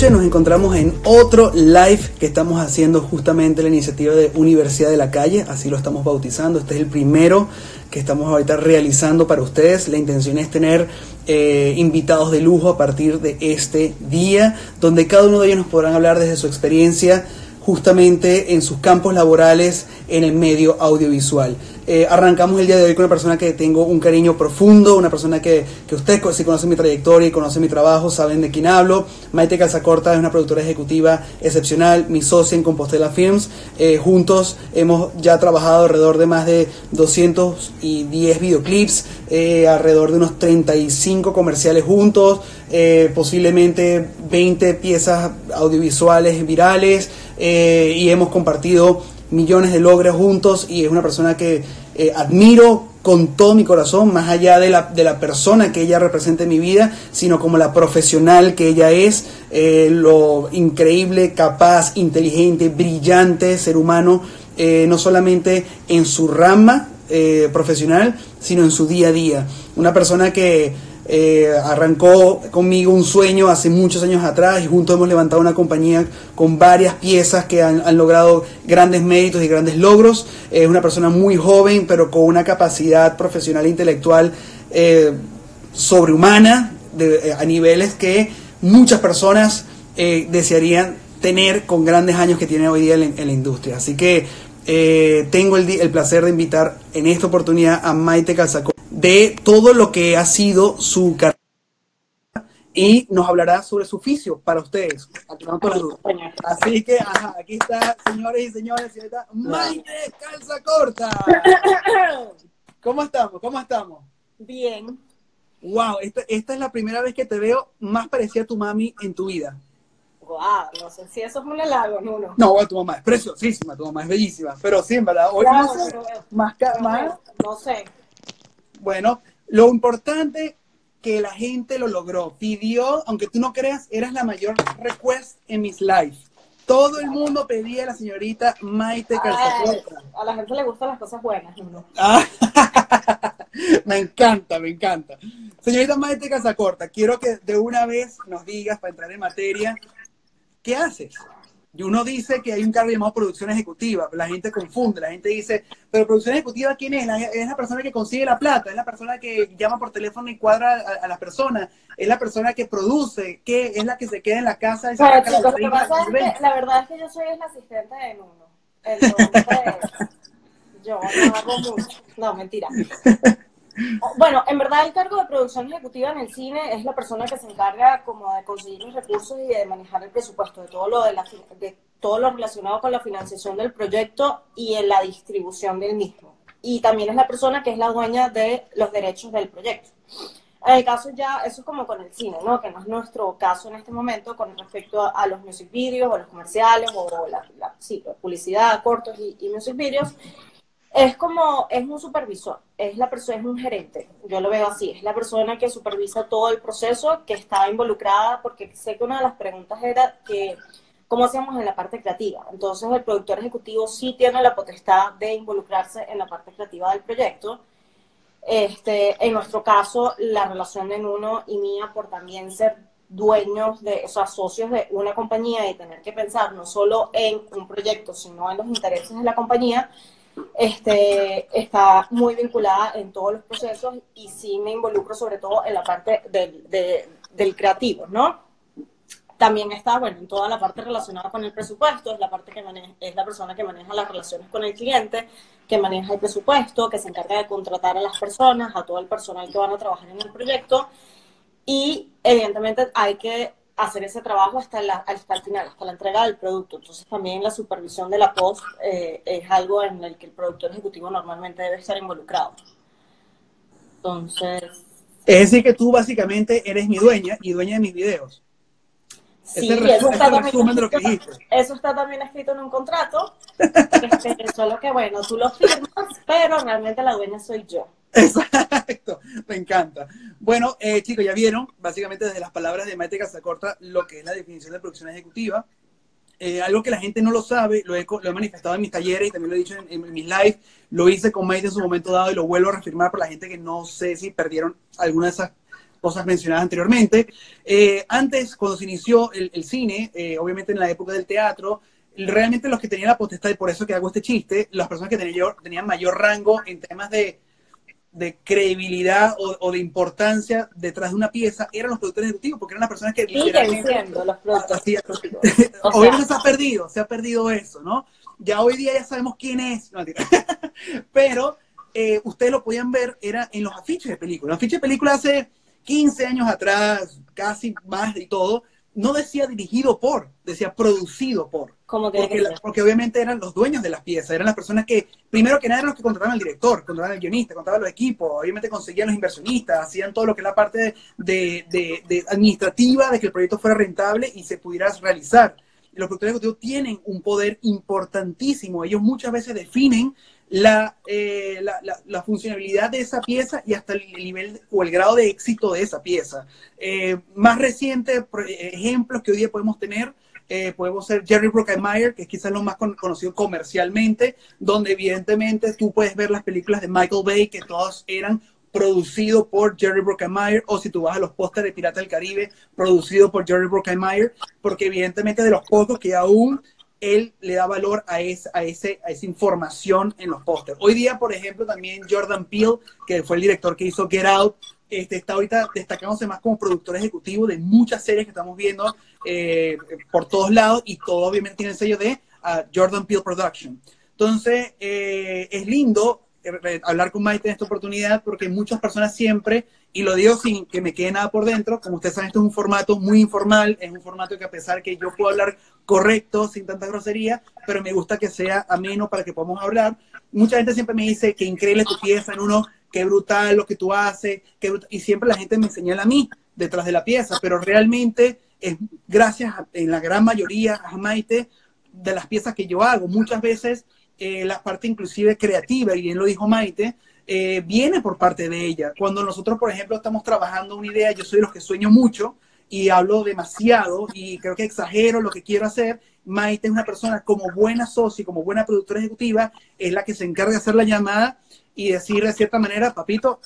Nos encontramos en otro live que estamos haciendo justamente la iniciativa de Universidad de la Calle, así lo estamos bautizando. Este es el primero que estamos ahorita realizando para ustedes. La intención es tener eh, invitados de lujo a partir de este día, donde cada uno de ellos nos podrán hablar desde su experiencia justamente en sus campos laborales en el medio audiovisual. Eh, arrancamos el día de hoy con una persona que tengo un cariño profundo, una persona que, que usted si conoce mi trayectoria y conoce mi trabajo, saben de quién hablo. Maite Calzacorta es una productora ejecutiva excepcional, mi socia en Compostela Films. Eh, juntos hemos ya trabajado alrededor de más de 210 videoclips, eh, alrededor de unos 35 comerciales juntos, posiblemente 20 piezas audiovisuales virales y hemos compartido millones de logros juntos y es una persona que eh, admiro con todo mi corazón, más allá de la, de la persona que ella representa en mi vida, sino como la profesional que ella es, eh, lo increíble, capaz, inteligente, brillante ser humano, eh, no solamente en su rama profesional, sino en su día a día. Una persona que eh, arrancó conmigo un sueño hace muchos años atrás y juntos hemos levantado una compañía con varias piezas que han, logrado grandes méritos y grandes logros. Es una persona muy joven, pero con una capacidad profesional e intelectual eh, sobrehumana eh, a niveles que muchas personas desearían tener con grandes años que tiene hoy día en, la industria. Así que tengo el, el, placer de invitar en esta oportunidad a Maite Calzacó de todo lo que ha sido su carrera y nos hablará sobre su oficio para ustedes. Así que, aquí está, señores y señores, Maite Calza Corta. ¿Cómo estamos? ¿Cómo estamos? Bien. Wow, esta, esta es la primera vez que te veo más parecida a tu mami en tu vida. Wow, no sé si eso es un halago, no, no. No, tu mamá es preciosísima, tu mamá es bellísima, pero sí, ¿verdad? Hoy no sé, más, más, no sé, bueno, lo importante que la gente lo logró. Pidió, aunque tú no creas, eras la mayor request en mis lives. Todo el mundo pedía a la señorita Maite Calzacorta. A la gente le gustan las cosas buenas. ¿no? Ah, me encanta, me encanta. Señorita Maite Calzacorta, quiero que de una vez nos digas, para entrar en materia, ¿qué haces? Y uno dice que hay un cargo llamado producción ejecutiva, la gente confunde, la gente dice, pero producción ejecutiva, ¿quién es? es la persona que consigue la plata, es la persona que llama por teléfono y cuadra a, la persona, es la persona que produce, que es la que se queda en la casa. Y la, verdad es que yo soy el asistente de Nuno. Entonces, yo no hago mucho. No, mentira. Bueno, en verdad el cargo de producción ejecutiva en el cine es la persona que se encarga como de conseguir los recursos y de manejar el presupuesto, de todo lo, de, la, de todo lo relacionado con la financiación del proyecto y en la distribución del mismo. Y también es la persona que es la dueña de los derechos del proyecto. En el caso ya, eso es como con el cine, ¿no? Que no es nuestro caso en este momento con respecto a, los music videos o los comerciales o la, publicidad, cortos y, y music videos. Es como, es un supervisor, es la persona, es un gerente, yo lo veo así, es la persona que supervisa todo el proceso, que está involucrada, porque sé que una de las preguntas era que, ¿cómo hacemos en la parte creativa? Entonces el productor ejecutivo sí tiene la potestad de involucrarse en la parte creativa del proyecto. Este, en nuestro caso, la relación de Nuno y mía por también ser dueños de, o sea, socios de una compañía y tener que pensar no solo en un proyecto, sino en los intereses de la compañía, este, está muy vinculada en todos los procesos y sí me involucro sobre todo en la parte del, del creativo, ¿no? También está, bueno, en toda la parte relacionada con el presupuesto, es la parte que maneja, es la persona que maneja las relaciones con el cliente, que maneja el presupuesto, que se encarga de contratar a las personas, a todo el personal que van a trabajar en el proyecto. Y evidentemente hay que hacer ese trabajo hasta, la, hasta el final, hasta la entrega del producto. Entonces también la supervisión de la post eh, es algo en el que el productor ejecutivo normalmente debe estar involucrado. Entonces... Es decir, que tú básicamente eres mi dueña y dueña de mis videos. Sí, eso, está también, eso está también escrito en un contrato, este, solo que bueno, tú lo firmas, pero realmente la dueña soy yo. Exacto, me encanta. Bueno, eh, chicos, ya vieron, básicamente desde las palabras de Maite Casacorta, lo que es la definición de producción ejecutiva. Eh, algo que la gente no lo sabe, lo he, lo he, manifestado en mis talleres y también lo he dicho en, mis lives, lo hice con Maite en su momento dado y lo vuelvo a reafirmar para la gente que no sé si perdieron alguna de esas cosas mencionadas anteriormente. Eh, antes, cuando se inició el, cine, eh, obviamente en la época del teatro, realmente los que tenían la potestad, y por eso que hago este chiste, las personas que tenían, tenían mayor rango en temas de, de credibilidad o, de importancia detrás de una pieza eran los productores ejecutivos, porque eran las personas que siendo los productores Obviamente se ha perdido, se ha perdido eso, ¿no? Ya hoy día ya sabemos quién es, pero eh, ustedes lo podían ver, era en los afiches de películas. Los afiches de películas hace 15 años atrás, casi más y todo, no decía dirigido por, decía producido por. Como porque, porque, obviamente eran los dueños de las piezas, eran las personas que, primero que nada, eran los que contrataban al director, contrataban al guionista, contrataban los equipos, obviamente conseguían los inversionistas, hacían todo lo que es la parte de, de, de administrativa, de que el proyecto fuera rentable y se pudiera realizar. Los productores ejecutivos tienen un poder importantísimo, ellos muchas veces definen eh, la, la, la, funcionalidad de esa pieza y hasta el nivel o el grado de éxito de esa pieza. Eh, más recientes ejemplos que hoy día podemos tener, eh, podemos ser Jerry Bruckheimer, que es quizás lo más conocido comercialmente, donde evidentemente tú puedes ver las películas de Michael Bay, que todas eran producidos por Jerry Bruckheimer, o si tú vas a los pósteres de Pirata del Caribe, producido por Jerry Bruckheimer, porque evidentemente de los pocos que aún él le da valor a, esa, información en los pósters. Hoy día, por ejemplo, también Jordan Peele, que fue el director que hizo Get Out, este, está ahorita destacándose más como productor ejecutivo de muchas series que estamos viendo eh, por todos lados y todo obviamente tiene el sello de uh, Jordan Peele Production. Entonces, eh, es lindo eh, hablar con Maite en esta oportunidad porque muchas personas siempre, y lo digo sin que me quede nada por dentro, como ustedes saben, esto es un formato muy informal, es un formato que a pesar que yo puedo hablar correcto, sin tanta grosería, pero me gusta que sea ameno para que podamos hablar. Mucha gente siempre me dice que increíble tu pieza en uno, qué brutal lo que tú haces, qué y siempre la gente me señala a mí detrás de la pieza, pero realmente es gracias en la gran mayoría a Maite de las piezas que yo hago. Muchas veces eh, la parte inclusive creativa, y bien lo dijo Maite, eh, viene por parte de ella. Cuando nosotros, por ejemplo, estamos trabajando una idea, yo soy de los que sueño mucho y hablo demasiado y creo que exagero lo que quiero hacer. Maite es una persona como buena socia, como buena productora ejecutiva, es la que se encarga de hacer la llamada y decir de cierta manera, papito,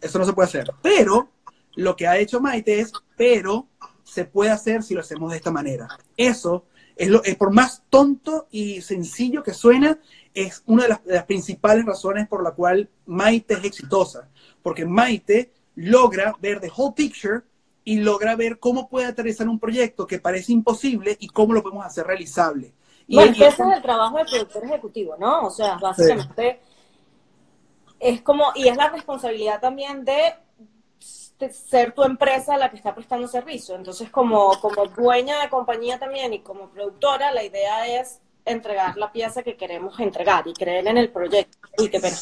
eso no se puede hacer. Pero lo que ha hecho Maite es, pero se puede hacer si lo hacemos de esta manera. Eso es, lo, es por más tonto y sencillo que suena, es una de las, de las, principales razones por la cual Maite es exitosa. Porque Maite logra ver the whole picture y logra ver cómo puede aterrizar un proyecto que parece imposible y cómo lo podemos hacer realizable. Y bueno, ese es el trabajo del productor ejecutivo, ¿no? O sea, básicamente es como, y es la responsabilidad también de ser tu empresa la que está prestando servicio. Entonces, como, como dueña de compañía también y como productora, la idea es entregar la pieza que queremos entregar y creer en el proyecto. y que pero,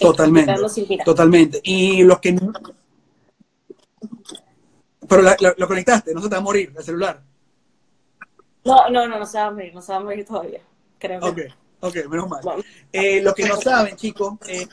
totalmente. Totalmente. Y los que Pero lo conectaste, no se te va a morir el celular. No, no, no, no se va a morir, no se va a morir todavía. Creo Ok, ok, menos mal. Eh, los que no saben, chicos, eh,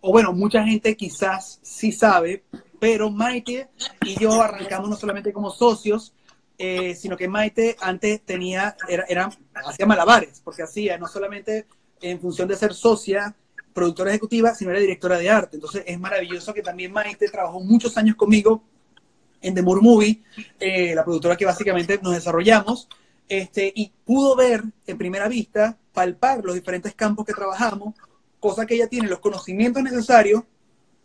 o bueno, mucha gente quizás sí sabe, pero Maite y yo arrancamos no solamente como socios, eh, sino que Maite antes tenía, era, hacía malabares, porque hacía no solamente en función de ser socia, productora ejecutiva, sino era directora de arte. Entonces es maravilloso que también Maite trabajó muchos años conmigo en The Moore Movie, eh, la productora que básicamente nos desarrollamos, este, y pudo ver en primera vista, palpar los diferentes campos que trabajamos, cosa que ella tiene los conocimientos necesarios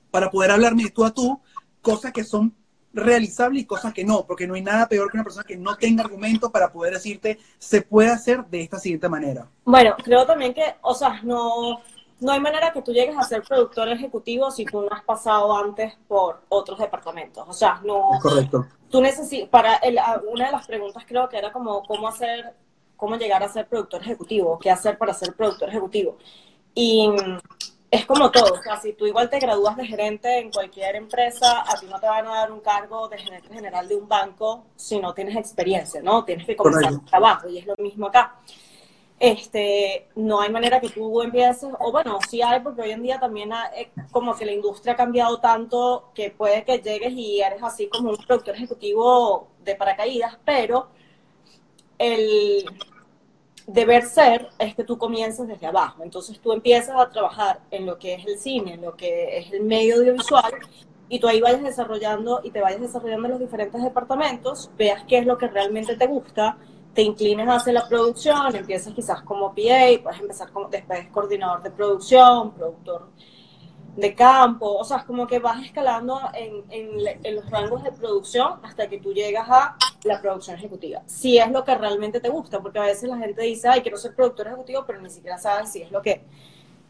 para poder hablarme tú a tú cosas que son realizables y cosas que no, porque no hay nada peor que una persona que no tenga argumentos para poder decirte se puede hacer de esta siguiente manera. Bueno, creo también que, o sea, no, no hay manera que tú llegues a ser productor ejecutivo si tú no has pasado antes por otros departamentos. O sea, no. correcto. Tú necesitas, para el, una de las preguntas creo que era como cómo hacer, cómo llegar a ser productor ejecutivo, qué hacer para ser productor ejecutivo. Y es como todo, o sea, si tú igual te gradúas de gerente en cualquier empresa, a ti no te van a dar un cargo de gerente general de un banco si no tienes experiencia, ¿no? Tienes que comenzar el trabajo y es lo mismo acá. Este, no hay manera que tú empieces, o bueno, sí hay, porque hoy en día también hay, como que la industria ha cambiado tanto que puede que llegues y eres así como un productor ejecutivo de paracaídas, pero el, deber ser es que tú comiences desde abajo. Entonces tú empiezas a trabajar en lo que es el cine, en lo que es el medio audiovisual, y tú ahí vayas desarrollando y te vayas desarrollando en los diferentes departamentos, veas qué es lo que realmente te gusta, te inclines hacia la producción, empiezas quizás como PA, puedes empezar como después coordinador de producción, productor de campo, o sea, es como que vas escalando en, en, los rangos de producción hasta que tú llegas a la producción ejecutiva. Si es lo que realmente te gusta, porque a veces la gente dice, ay, quiero ser productor ejecutivo, pero ni siquiera sabes si es lo que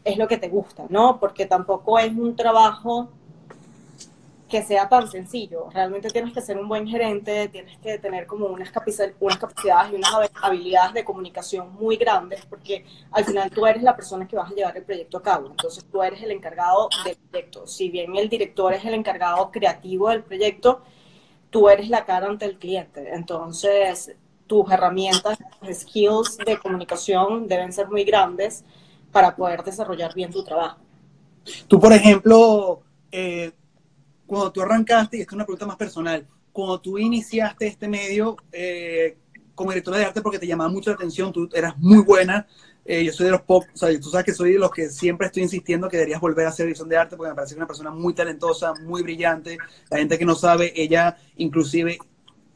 es lo que te gusta, ¿no? Porque tampoco es un trabajo que sea tan sencillo. Realmente tienes que ser un buen gerente, tienes que tener como unas, unas capacidades y unas habilidades de comunicación muy grandes, porque al final tú eres la persona que vas a llevar el proyecto a cabo. Entonces tú eres el encargado del proyecto. Si bien el director es el encargado creativo del proyecto, tú eres la cara ante el cliente. Entonces tus herramientas, skills de comunicación deben ser muy grandes para poder desarrollar bien tu trabajo. Tú, por ejemplo, eh, cuando tú arrancaste, y esto es una pregunta más personal, cuando tú iniciaste este medio eh, como directora de arte porque te llamaba mucho la atención, tú eras muy buena, eh, yo soy de los pop, o sea, tú sabes que soy de los que siempre estoy insistiendo que deberías volver a hacer dirección de arte porque me parece una persona muy talentosa, muy brillante. La gente que no sabe, ella inclusive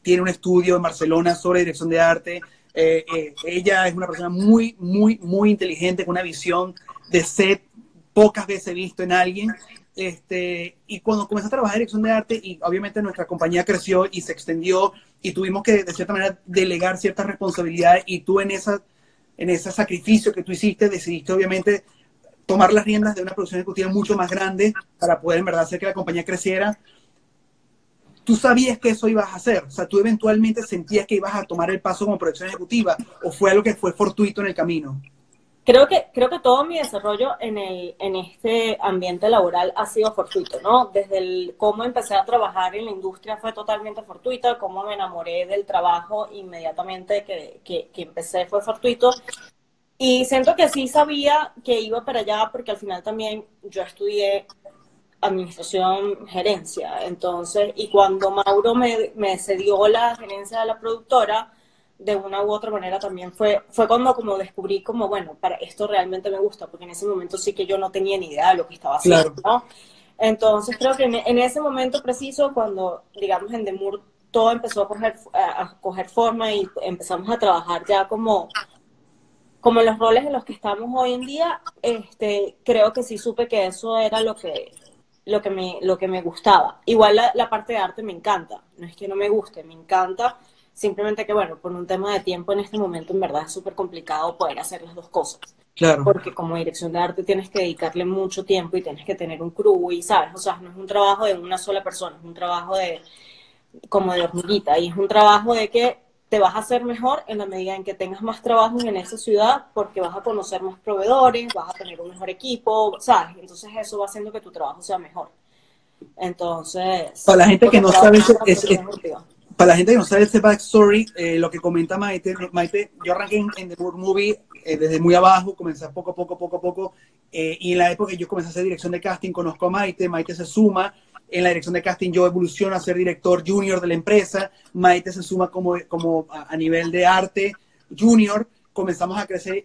tiene un estudio en Barcelona sobre dirección de arte. Eh, ella es una persona muy, muy, muy inteligente, con una visión de set pocas veces visto en alguien este, y cuando comencé a trabajar en dirección de arte, y obviamente nuestra compañía creció y se extendió, y tuvimos que, de cierta manera, delegar ciertas responsabilidades, y tú en, esa, en ese sacrificio que tú hiciste, decidiste, obviamente, tomar las riendas de una producción ejecutiva mucho más grande para poder, en verdad, hacer que la compañía creciera. ¿Tú sabías que eso ibas a hacer? O sea, ¿tú eventualmente sentías que ibas a tomar el paso como producción ejecutiva? ¿O fue algo que fue fortuito en el camino? Creo que, creo que todo mi desarrollo en, el, en este ambiente laboral ha sido fortuito, ¿no? Desde el cómo empecé a trabajar en la industria fue totalmente fortuito, cómo me enamoré del trabajo inmediatamente que, que, que empecé fue fortuito. Y siento que sí sabía que iba para allá porque al final también yo estudié administración, gerencia. Entonces, y cuando Mauro me, me cedió la gerencia de la productora, de una u otra manera también fue, fue cuando como descubrí como, bueno, para esto realmente me gusta, porque en ese momento sí que yo no tenía ni idea de lo que estaba haciendo, ¿no? Entonces creo que en, ese momento preciso, cuando, digamos, en Demur todo empezó a coger, a, coger forma y empezamos a trabajar ya como, como los roles en los que estamos hoy en día, este, creo que sí supe que eso era lo que, lo que, me, lo que me gustaba. Igual la, la parte de arte me encanta, no es que no me guste, me encanta Simplemente que, bueno, por un tema de tiempo en este momento en verdad es súper complicado poder hacer las dos cosas. Claro. Porque como dirección de arte tienes que dedicarle mucho tiempo y tienes que tener un crew y, ¿sabes? O sea, no es un trabajo de una sola persona, es un trabajo de como de hormiguita y es un trabajo de que te vas a hacer mejor en la medida en que tengas más trabajo en esa ciudad porque vas a conocer más proveedores, vas a tener un mejor equipo, ¿sabes? Entonces eso va haciendo que tu trabajo sea mejor. Entonces... Para la gente que no sabe, es, para la gente que no sabe este backstory, eh, lo que comenta Maite, Maite, yo arranqué en, The World Movie eh, desde muy abajo, comencé poco a poco, poco poco, eh, y en la época que yo comencé a hacer dirección de casting, conozco a Maite, Maite se suma, en la dirección de casting yo evoluciono a ser director junior de la empresa, Maite se suma como, como a, nivel de arte junior, comenzamos a crecer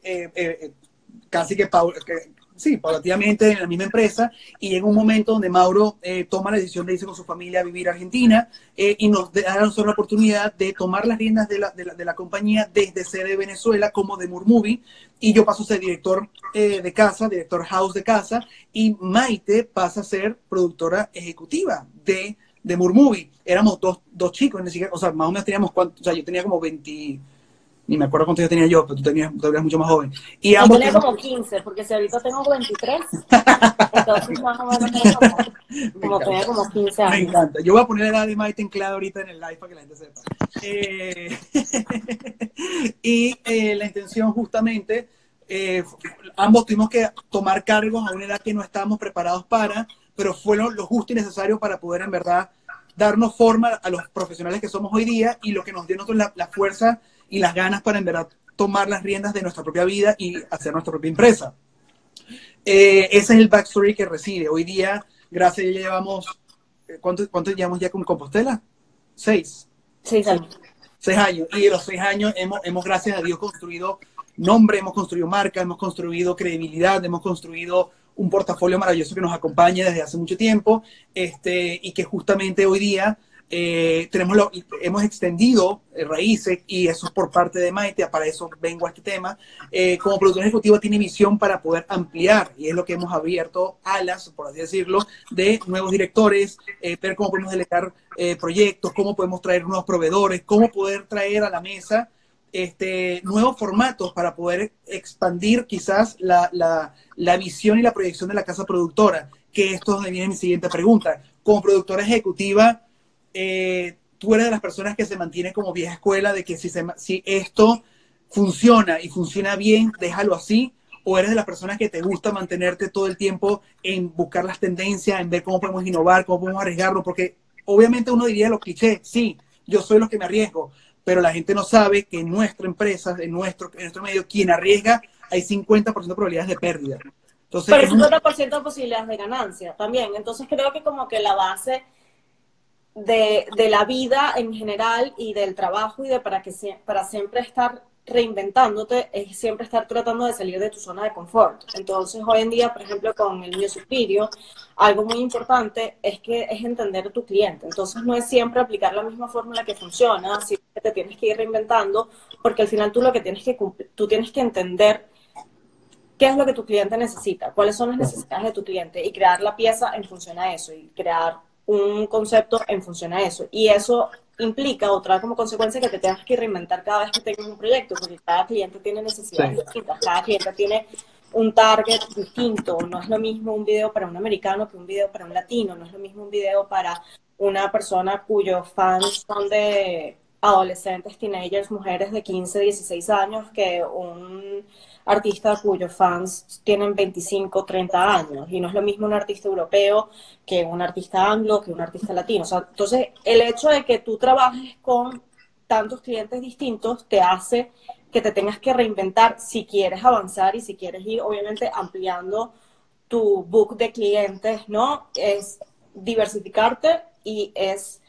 casi que, que sí, paulatinamente en la misma empresa y en un momento donde Mauro eh, toma la decisión de irse con su familia a vivir a Argentina eh, y nos da a la oportunidad de tomar las riendas de la, de la, de compañía desde sede Venezuela como de Murmovie y yo paso a ser director eh, de casa, director house de casa y Maite pasa a ser productora ejecutiva de, de Murmovie. Éramos dos, dos chicos, o sea, más o menos teníamos, cuánto, o sea, yo tenía como 20 ni me acuerdo cuántos años tenía yo, pero tú tenías, tú eras mucho más joven. Y yo tenía como 15, porque si ahorita tengo 23, entonces más o menos como, tenía como 15 años. Me encanta. Yo voy a poner la edad de Maite en clave ahorita en el live para que la gente sepa. Eh, y eh, la intención justamente, eh, ambos tuvimos que tomar cargos a una edad que no estábamos preparados para, pero fue lo, justo y necesario para poder en verdad darnos forma a los profesionales que somos hoy día y lo que nos dio nosotros la, la fuerza y las ganas para en verdad tomar las riendas de nuestra propia vida y hacer nuestra propia empresa. Eh, ese es el backstory que recibe. Hoy día, gracias, ya llevamos, eh, ¿cuánto, cuánto llevamos ya con Compostela? Seis. Seis años. Seis años. Y en los seis años hemos, hemos, gracias a Dios, construido nombre, hemos construido marca, hemos construido credibilidad, hemos construido un portafolio maravilloso que nos acompaña desde hace mucho tiempo este, y que justamente hoy día eh, tenemos lo, hemos extendido eh, raíces y eso es por parte de Maite, para eso vengo a este tema. Eh, como productor ejecutivo tiene visión para poder ampliar y es lo que hemos abierto alas, por así decirlo, de nuevos directores, ver cómo podemos delegar proyectos, cómo podemos traer nuevos proveedores, cómo poder traer a la mesa este, nuevos formatos para poder expandir quizás la, la, la visión y la proyección de la casa productora, que esto es donde viene mi siguiente pregunta. Como productora ejecutiva, eh, tú eres de las personas que se mantiene como vieja escuela de que si, si esto funciona y funciona bien, déjalo así, o eres de las personas que te gusta mantenerte todo el tiempo en buscar las tendencias, en ver cómo podemos innovar, cómo podemos arriesgarlo, porque obviamente uno diría los clichés, sí, yo soy los que me arriesgo, pero la gente no sabe que en nuestra empresa, en nuestro, en nuestro medio, quien arriesga, hay 50% de probabilidades de pérdida. Entonces, pero 50% de posibilidades de ganancia también. Entonces creo que como que la base de, de, la vida en general y del trabajo y de para, que, para siempre estar reinventándote es siempre estar tratando de salir de tu zona de confort. Entonces, hoy en día, por ejemplo, con el mío Superior, algo muy importante es que es entender a tu cliente. Entonces, no es siempre aplicar la misma fórmula que funciona, sino que te tienes que ir reinventando, porque al final tú lo que tienes que tú tienes que entender qué es lo que tu cliente necesita, cuáles son las necesidades de tu cliente y crear la pieza en función a eso y crear un concepto en función a eso. Y eso implica o trae como consecuencia que te tengas que reinventar cada vez que tengas un proyecto, porque cada cliente tiene necesidades distintas, cada cliente tiene un target distinto. No es lo mismo un video para un americano que un video para un latino, no es lo mismo un video para una persona cuyos fans son de adolescentes, teenagers, mujeres de 15, 16 años, que un artista cuyos fans tienen 25, 30 años. Y no es lo mismo un artista europeo que un artista anglo, que un artista latino. O sea, entonces, el hecho de que tú trabajes con tantos clientes distintos te hace que te tengas que reinventar si quieres avanzar y si quieres ir, obviamente, ampliando tu book de clientes, ¿no? Es diversificarte y es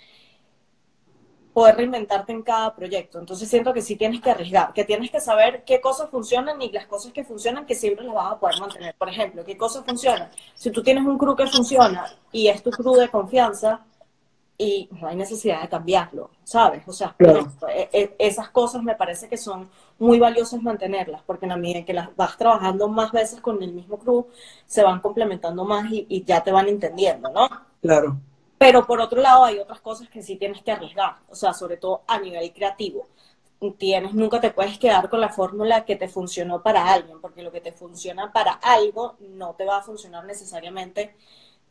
poder reinventarte en cada proyecto. Entonces siento que sí tienes que arriesgar, que tienes que saber qué cosas funcionan y las cosas que funcionan que siempre las vas a poder mantener. Por ejemplo, qué cosas funcionan. Si tú tienes un crew que funciona y es tu crew de confianza y no hay necesidad de cambiarlo, ¿sabes? O sea, e, e, esas cosas me parece que son muy valiosas mantenerlas, porque en la medida que las vas trabajando más veces con el mismo crew, se van complementando más y, y ya te van entendiendo, ¿no? Claro. Pero por otro lado hay otras cosas que sí tienes que arriesgar, o sea, sobre todo a nivel creativo. Tienes, nunca te puedes quedar con la fórmula que te funcionó para alguien, porque lo que te funciona para algo no te va a funcionar necesariamente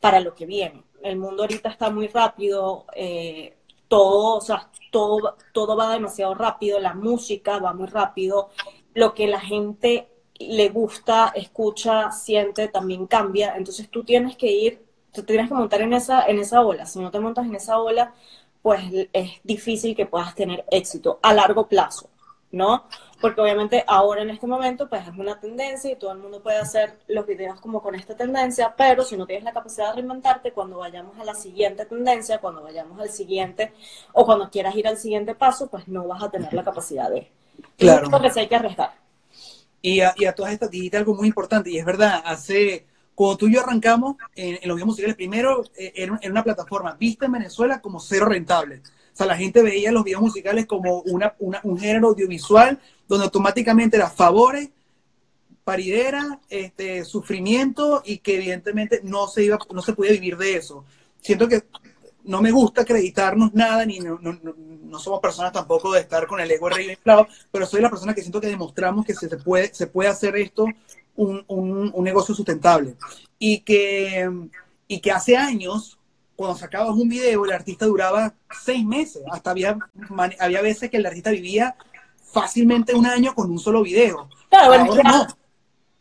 para lo que viene. El mundo ahorita está muy rápido, eh, todo, o sea, todo, todo va demasiado rápido, la música va muy rápido, lo que la gente le gusta, escucha, siente, también cambia. Entonces tú tienes que ir tú tienes que montar en esa, en esa ola. Si no te montas en esa ola, pues es difícil que puedas tener éxito a largo plazo, ¿no? Porque obviamente ahora en este momento pues es una tendencia y todo el mundo puede hacer los videos como con esta tendencia, pero si no tienes la capacidad de reinventarte, cuando vayamos a la siguiente tendencia, cuando vayamos al siguiente o cuando quieras ir al siguiente paso, pues no vas a tener la capacidad de. Claro. que hay que arriesgar. Y a, y a todas estas dijiste algo muy importante, y es verdad, hace cuando tú y yo arrancamos en, los videos musicales, primero eh, en, una plataforma vista en Venezuela como cero rentable. O sea, la gente veía los videos musicales como una, un género audiovisual donde automáticamente era favores, paridera, este, sufrimiento y que evidentemente no se, iba, no se podía vivir de eso. Siento que no me gusta acreditarnos nada, ni no, no, no somos personas tampoco de estar con el ego inflado, pero soy la persona que siento que demostramos que se, se, puede, se puede hacer esto un, un, negocio sustentable. Y que, y que hace años, cuando sacabas un video, el artista duraba seis meses. Hasta había, había veces que el artista vivía fácilmente un año con un solo video.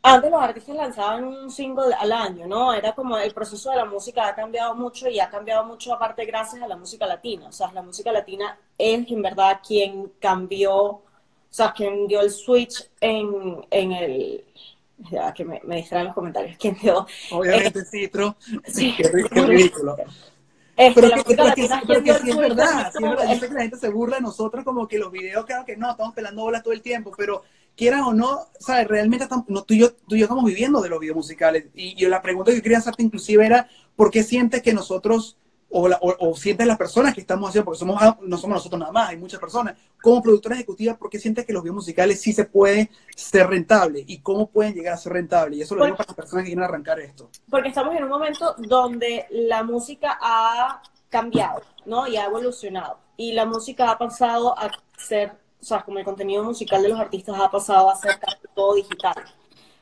Antes los artistas lanzaban un single al año, ¿no? Era como el proceso de la música ha cambiado mucho y ha cambiado mucho aparte gracias a la música latina. O sea, la música latina es en verdad quien cambió, o sea, quien dio el switch en, en el, ya que me, me distraen los comentarios. ¿Quién dio? Obviamente eh, Citro. Sí. Qué, ridículo. pero, que, pero, que, sí es verdad, Yo sé que la gente se burla de nosotros como que los videos, claro que no, estamos pelando bolas todo el tiempo, pero quieran o no, ¿sabes? Realmente estamos, no, tú, y yo, tú y yo estamos viviendo de los videos musicales. Y, y la pregunta que quería hacerte inclusive era, ¿por qué sientes que nosotros o, la, o, o, sientes las personas que estamos haciendo, porque somos, no somos nosotros nada más, hay muchas personas, como productora ejecutiva, ¿por qué sientes que los videos musicales sí se puede ser rentable? ¿Y cómo pueden llegar a ser rentable? Y eso lo digo para las personas que quieren arrancar esto. Porque estamos en un momento donde la música ha cambiado, ¿no? Y ha evolucionado. Y la música ha pasado a ser, o sea, como el contenido musical de los artistas ha pasado a ser casi todo digital.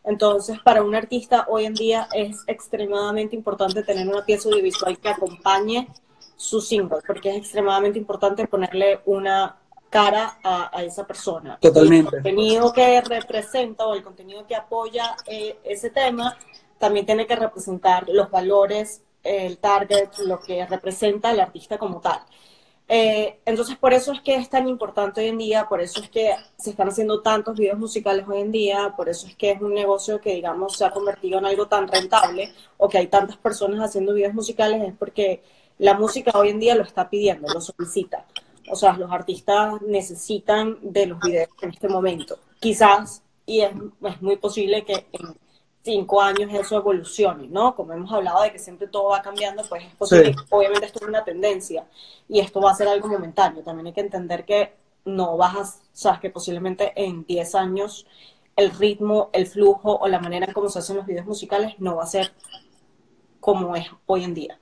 Entonces, para un artista hoy en día es extremadamente importante tener una pieza audiovisual que acompañe su single, porque es extremadamente importante ponerle una cara a, a esa persona. Totalmente. El contenido que representa o el contenido que apoya eh, ese tema también tiene que representar los valores, el target, lo que representa el artista como tal. Eh, entonces, por eso es que es tan importante hoy en día, por eso es que se están haciendo tantos videos musicales hoy en día, por eso es que es un negocio que, digamos, se ha convertido en algo tan rentable o que hay tantas personas haciendo videos musicales, es porque la música hoy en día lo está pidiendo, lo solicita. O sea, los artistas necesitan de los videos en este momento. Quizás, y es, muy posible que cinco años eso evolucione, ¿no? Como hemos hablado de que siempre todo va cambiando, pues es posible, sí. obviamente esto es una tendencia y esto va a ser algo momentáneo. También hay que entender que no vas a, o sea, que posiblemente en 10 años el ritmo, el flujo o la manera en cómo se hacen los videos musicales no va a ser como es hoy en día.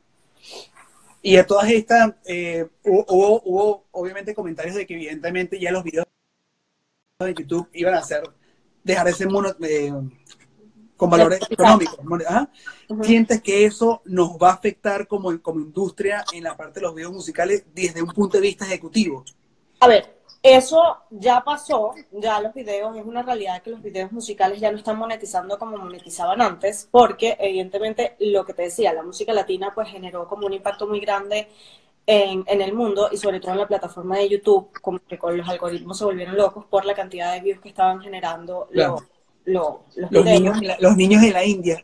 Y a todas estas, eh, hubo, hubo, obviamente comentarios de que evidentemente ya los videos de YouTube iban a ser, dejar ese mono, eh, con valores económicos. ¿ah? Uh -huh. ¿Sientes que eso nos va a afectar como, como industria en la parte de los videos musicales desde un punto de vista ejecutivo? A ver, eso ya pasó, ya los videos, es una realidad que los videos musicales ya no están monetizando como monetizaban antes, porque evidentemente lo que te decía, la música latina pues generó como un impacto muy grande en, en, el mundo y sobre todo en la plataforma de YouTube, como que con los algoritmos se volvieron locos por la cantidad de views que estaban generando claro. los lo, los, los, niños, los, niños, de la India.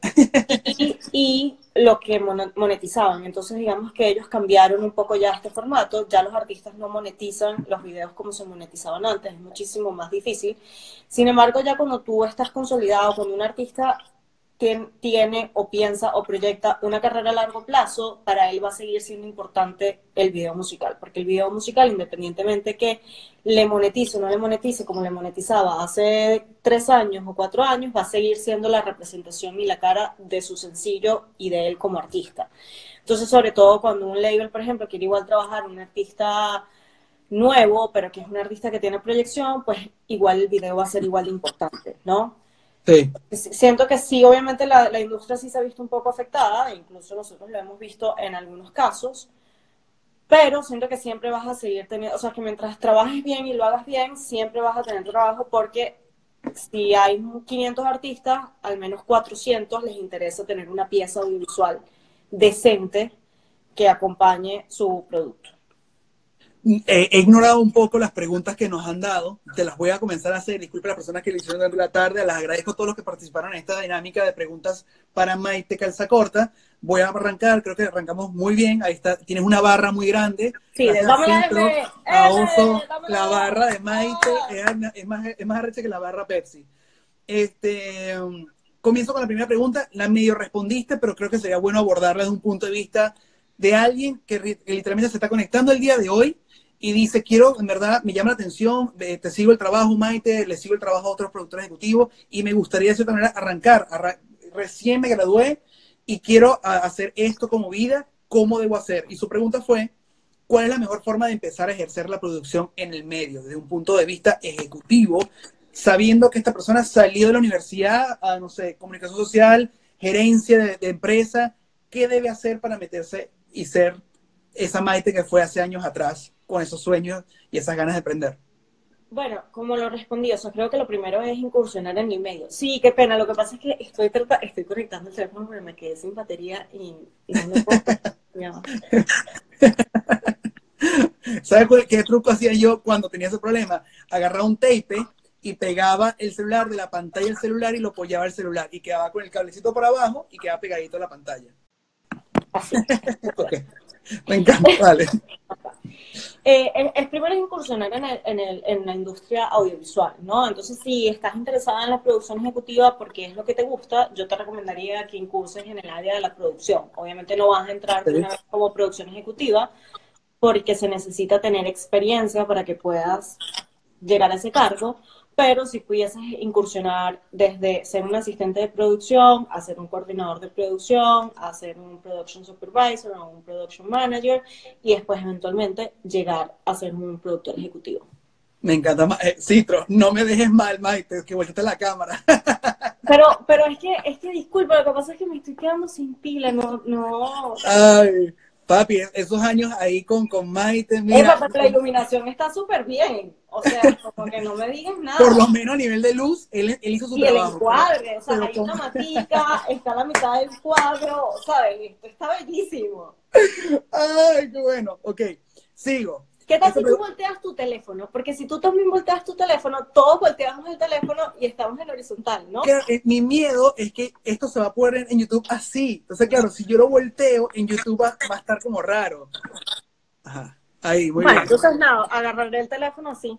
Y, y, lo que monetizaban. Entonces, digamos que ellos cambiaron un poco ya este formato. Ya los artistas no monetizan los videos como se monetizaban antes. Es muchísimo más difícil. Sin embargo, ya cuando tú estás consolidado, cuando un artista tiene, o piensa o proyecta una carrera a largo plazo, para él va a seguir siendo importante el video musical, porque el video musical, independientemente que le monetice o no le monetice como le monetizaba hace tres años o cuatro años, va a seguir siendo la representación y la cara de su sencillo y de él como artista. Entonces, sobre todo cuando un label, por ejemplo, quiere igual trabajar un artista nuevo, pero que es un artista que tiene proyección, pues igual el video va a ser igual de importante, ¿no? Siento que sí, obviamente la, la, industria sí se ha visto un poco afectada, e incluso nosotros lo hemos visto en algunos casos, pero siento que siempre vas a seguir teniendo, o sea, que mientras trabajes bien y lo hagas bien, siempre vas a tener trabajo porque si hay 500 artistas, al menos 400 les interesa tener una pieza audiovisual decente que acompañe su producto. He ignorado un poco las preguntas que nos han dado. Te las voy a comenzar a hacer. Disculpe a las personas que le hicieron durante la tarde. Les agradezco a todos los que participaron en esta dinámica de preguntas para Maite Calzacorta. Voy a arrancar. Creo que arrancamos muy bien. Ahí está. Tienes una barra muy grande. Sí, dame a oso, la barra de Maite es, más, es más arrecha que la barra Pepsi. Este, comienzo con la primera pregunta. La medio respondiste, pero creo que sería bueno abordarla desde un punto de vista de alguien que, que literalmente se está conectando el día de hoy y dice, quiero, en verdad, me llama la atención, eh, te sigo el trabajo, Maite, le sigo el trabajo a otros productores ejecutivos y me gustaría de cierta manera arrancar. Arran recién me gradué y quiero hacer esto como vida, ¿cómo debo hacer? Y su pregunta fue, ¿cuál es la mejor forma de empezar a ejercer la producción en el medio, desde un punto de vista ejecutivo, sabiendo que esta persona salió de la universidad a, no sé, comunicación social, gerencia de, de empresa, ¿qué debe hacer para meterse y ser esa Maite que fue hace años atrás con esos sueños y esas ganas de aprender? Bueno, como lo respondí, o sea, creo que lo primero es incursionar en el medio. Sí, qué pena, lo que pasa es que estoy, estoy conectando el teléfono porque me quedé sin batería y, y no me puedo... ¿Sabes qué truco hacía yo cuando tenía ese problema? Agarraba un tape y pegaba el celular de la pantalla del celular y lo apoyaba el celular y quedaba con el cablecito por abajo y quedaba pegadito a la pantalla. Así. okay. Me encanta, vale. Eh, el, primero es incursionar en, el, en, la industria audiovisual, ¿no? Entonces, si estás interesada en la producción ejecutiva porque es lo que te gusta, yo te recomendaría que incurses en el área de la producción. Obviamente no vas a entrar como producción ejecutiva porque se necesita tener experiencia para que puedas llegar a ese cargo, pero si pudieses incursionar desde ser un asistente de producción, a ser un coordinador de producción, a ser un production supervisor o un production manager y después eventualmente llegar a ser un productor ejecutivo. Me encanta, eh, Citro, no me dejes mal, Maite, que vuelta la cámara. Pero, pero es que, es que disculpa, lo que pasa es que me estoy quedando sin pila, no, no. Ay, Papi, esos años ahí con, con Maite, mira. la iluminación está súper bien. O sea, como que no me digas nada. Por lo menos a nivel de luz, él, él hizo su trabajo. Y el encuadre, o sea, hay una matica, está la mitad del cuadro, ¿sabes? Esto está bellísimo. Ay, qué bueno. Ok, sigo. ¿Qué tal si tú volteas tu teléfono? Porque si tú también volteas tu teléfono, todos volteamos el teléfono y estamos en horizontal, ¿no? Eh, mi miedo es que esto se va a poner en YouTube así. Entonces, claro, si yo lo volteo, en YouTube va, a estar como raro. Ajá. Ahí, muy bueno, entonces nada, agarraré el teléfono así.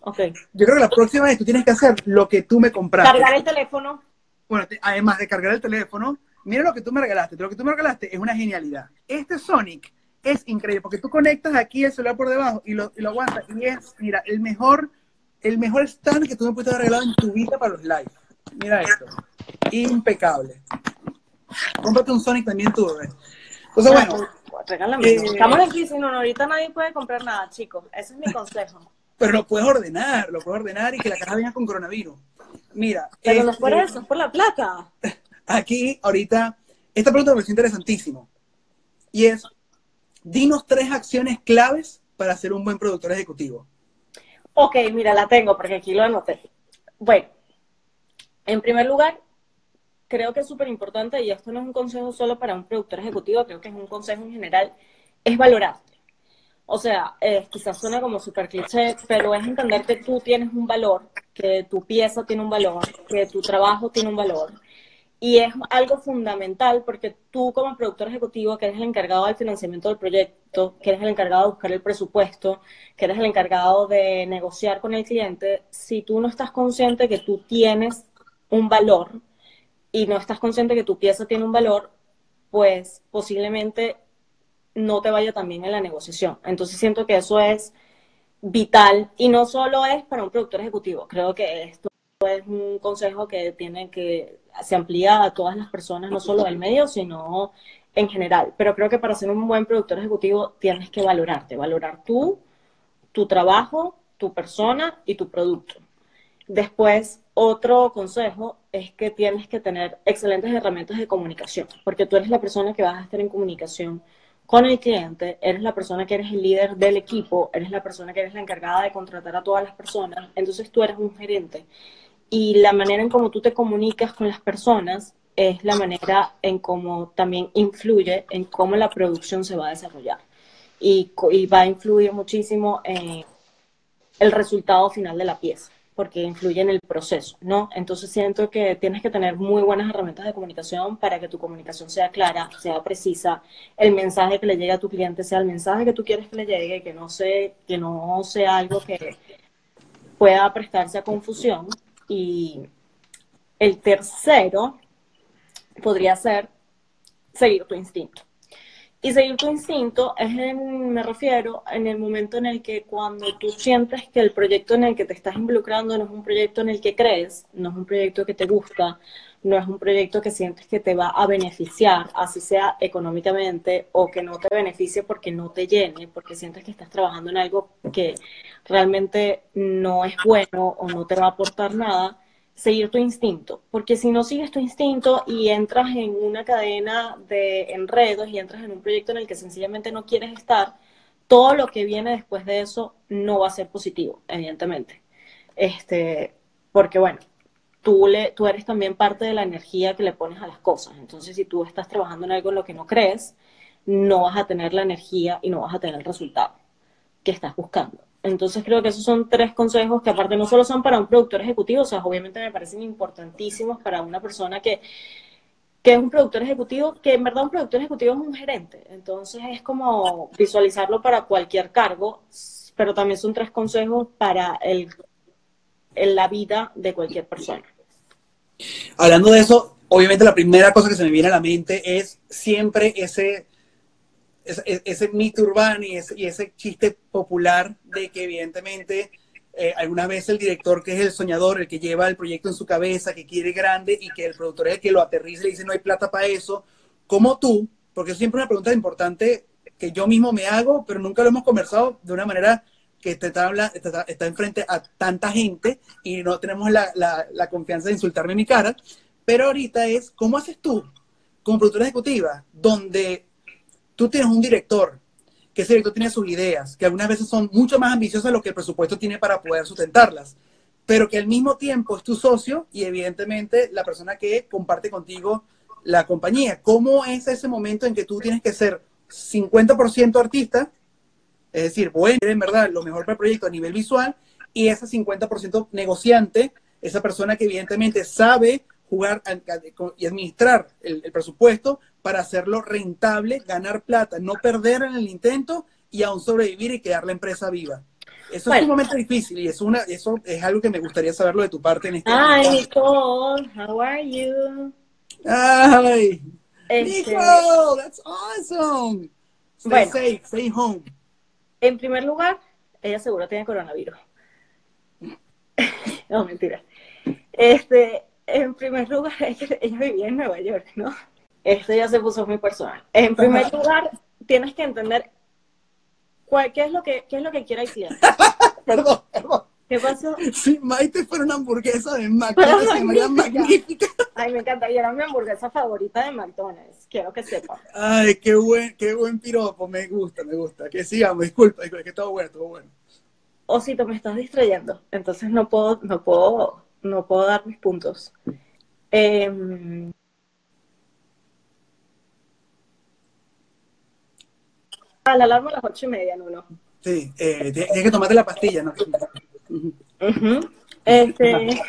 Ok. Yo creo que la próxima vez tú tienes que hacer lo que tú me compraste. Cargar el teléfono. Bueno, además de cargar el teléfono, mira lo que tú me regalaste. Lo que tú me regalaste es una genialidad. Este Sonic es increíble, porque tú conectas aquí el celular por debajo y lo, y lo aguantas. Y es, mira, el mejor, el mejor stand que tú me pudiste haber regalado en tu vida para los live. Mira esto. Impecable. Cómprate un Sonic también tú, ¿ves? Entonces, bueno. Regálame. Eh, Estamos en crisis, no, ahorita nadie puede comprar nada, chicos. Ese es mi consejo. Pero lo puedes ordenar, lo puedes ordenar y que la caja venga con coronavirus. Mira. Pero no es por este, eso, es por la plata. Aquí, ahorita, esta pregunta me parece interesantísimo. Y es, dinos tres acciones claves para ser un buen productor ejecutivo. Ok, mira, la tengo porque aquí lo anoté. Bueno, en primer lugar, creo que es súper importante, y esto no es un consejo solo para un productor ejecutivo, creo que es un consejo en general, es valorarte. O sea, eh, quizás suena como súper cliché, pero es entender que tú tienes un valor, que tu pieza tiene un valor, que tu trabajo tiene un valor, y es algo fundamental porque tú como productor ejecutivo, que eres el encargado del financiamiento del proyecto, que eres el encargado de buscar el presupuesto, que eres el encargado de negociar con el cliente, si tú no estás consciente que tú tienes un valor y no estás consciente que tu pieza tiene un valor, pues posiblemente no te vaya tan bien en la negociación. Entonces siento que eso es vital y no solo es para un productor ejecutivo, creo que esto es un consejo que tiene que se amplía a todas las personas, no solo del medio, sino en general. Pero creo que para ser un buen productor ejecutivo tienes que valorarte, valorar tú, tu trabajo, tu persona y tu producto. Después, otro consejo es que tienes que tener excelentes herramientas de comunicación, porque tú eres la persona que vas a estar en comunicación con el cliente, eres la persona que eres el líder del equipo, eres la persona que eres la encargada de contratar a todas las personas, entonces tú eres un gerente y la manera en cómo tú te comunicas con las personas es la manera en cómo también influye en cómo la producción se va a desarrollar. Y, va a influir muchísimo en el resultado final de la pieza, porque influye en el proceso, ¿no? Entonces siento que tienes que tener muy buenas herramientas de comunicación para que tu comunicación sea clara, sea precisa, el mensaje que le llegue a tu cliente sea el mensaje que tú quieres que le llegue, que no, sea, que no sea algo que pueda prestarse a confusión y el tercero podría ser seguir tu instinto. Y seguir tu instinto es, me refiero, en el momento en el que cuando tú sientes que el proyecto en el que te estás involucrando no es un proyecto en el que crees, no es un proyecto que te gusta, no es un proyecto que sientes que te va a beneficiar, así sea económicamente, o que no te beneficie porque no te llene, porque sientes que estás trabajando en algo que realmente no es bueno o no te va a aportar nada, seguir tu instinto. Porque si no sigues tu instinto y entras en una cadena de enredos y entras en un proyecto en el que sencillamente no quieres estar, todo lo que viene después de eso no va a ser positivo, evidentemente. Este, porque bueno, tú, le, tú eres también parte de la energía que le pones a las cosas. Entonces, si tú estás trabajando en algo en lo que no crees, no vas a tener la energía y no vas a tener el resultado que estás buscando. Entonces creo que esos son tres consejos que aparte no solo son para un productor ejecutivo, o sea, obviamente me parecen importantísimos para una persona que ¿Qué es un productor ejecutivo? Que en verdad un productor ejecutivo es un gerente. Entonces es como visualizarlo para cualquier cargo, pero también son tres consejos para el, en la vida de cualquier persona. Hablando de eso, obviamente la primera cosa que se me viene a la mente es siempre ese, ese, mito urbano y ese, ese chiste popular de que evidentemente eh, alguna vez el director que es el soñador, el que lleva el proyecto en su cabeza, que quiere grande y que el productor es el que lo aterriza y le dice no hay plata para eso, como tú, porque es siempre una pregunta importante que yo mismo me hago, pero nunca lo hemos conversado de una manera que te está, está, está enfrente a tanta gente y no tenemos la, confianza de insultarme en mi cara, pero ahorita es, ¿cómo haces tú como productora ejecutiva, donde tú tienes un director que ese director tiene sus ideas, que algunas veces son mucho más ambiciosas de lo que el presupuesto tiene para poder sustentarlas, pero que al mismo tiempo es tu socio y evidentemente la persona que comparte contigo la compañía. ¿Cómo es ese momento en que tú tienes que ser 50% artista, es decir, bueno, en verdad lo mejor para el proyecto a nivel visual, y ese 50% negociante, esa persona que evidentemente sabe jugar y administrar el, presupuesto para hacerlo rentable, ganar plata, no perder en el intento y aún sobrevivir y quedar la empresa viva. Eso es un momento difícil y es una, eso es algo que me gustaría saberlo de tu parte en este Hi, Nicole, how are you? Ay, este... Nicole, that's awesome. Stay safe, stay home. En primer lugar, ella seguro tiene coronavirus. no, mentira. Este, en primer lugar, ella, vivía en Nueva York, ¿no? Esto ya se puso muy personal. En primer lugar, tienes que entender cuál, qué, es lo que, qué es lo que quiere perdón, perdón. ¿Qué pasó? Si Maite fuera una hamburguesa de McDonald's, sería magnífica. Ay, me encanta. Y era mi hamburguesa favorita de McDonald's. Quiero que sepa. Ay, qué buen, qué buen piropo. Me gusta, me gusta. Que sigamos, disculpa, disculpa, que todo bueno, todo bueno. Osito, me estás distrayendo. Entonces no puedo, no puedo no puedo dar mis puntos. Eh, a la alarma a las ocho y media, no, Sí, eh, tienes que tomarte la pastilla, ¿no? este,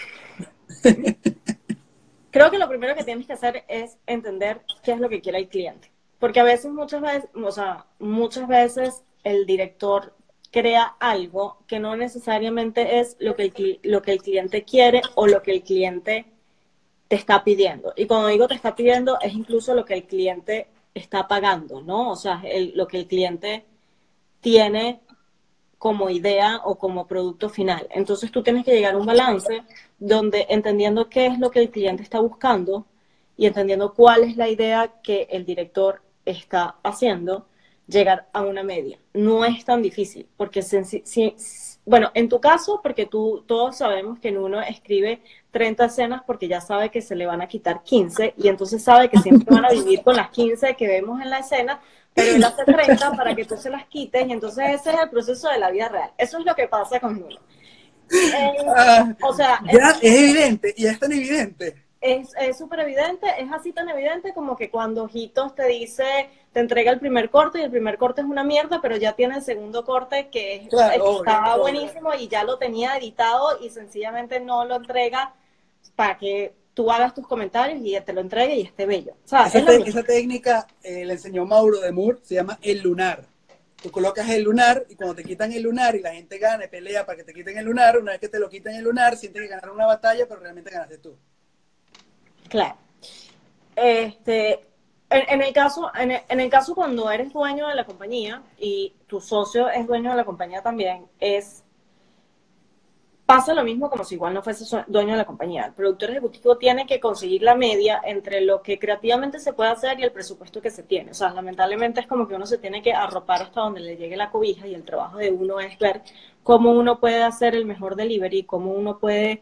creo que lo primero que tienes que hacer es entender qué es lo que quiere el cliente. Porque a veces, muchas veces, o sea, muchas veces el director crea algo que no necesariamente es lo que, el, lo que el cliente quiere o lo que el cliente te está pidiendo. Y cuando digo te está pidiendo, es incluso lo que el cliente está pagando, ¿no? O sea, lo que el cliente tiene como idea o como producto final. Entonces tú tienes que llegar a un balance donde entendiendo qué es lo que el cliente está buscando y entendiendo cuál es la idea que el director está haciendo, llegar a una media. No es tan difícil, porque si, bueno, en tu caso, porque tú todos sabemos que en uno escribe 30 escenas porque ya sabe que se le van a quitar 15 y entonces sabe que siempre van a vivir con las 15 que vemos en la escena, pero él hace 30 para que tú se las quites y entonces ese es el proceso de la vida real. Eso es lo que pasa con uno. Eh, ah, o sea, ya es, es evidente, ya es tan evidente es súper evidente, es así tan evidente como que cuando Ojitos te dice, te entrega el primer corte y el primer corte es una mierda, pero ya tiene el segundo corte que estaba buenísimo y ya lo tenía editado y sencillamente no lo entrega para que tú hagas tus comentarios y te lo entregue y esté bello. esa, técnica eh, le enseñó Mauro de Moore, se llama el lunar. Tú colocas el lunar y cuando te quitan el lunar y la gente gana y pelea para que te quiten el lunar, una vez que te lo quitan el lunar, sientes que ganaron una batalla, pero realmente ganaste tú. Claro. Este, en, el caso, en el, caso cuando eres dueño de la compañía y tu socio es dueño de la compañía también, es pasa lo mismo como si igual no fuese dueño de la compañía. El productor ejecutivo tiene que conseguir la media entre lo que creativamente se puede hacer y el presupuesto que se tiene. O sea, lamentablemente es como que uno se tiene que arropar hasta donde le llegue la cobija y el trabajo de uno es ver cómo uno puede hacer el mejor delivery, cómo uno puede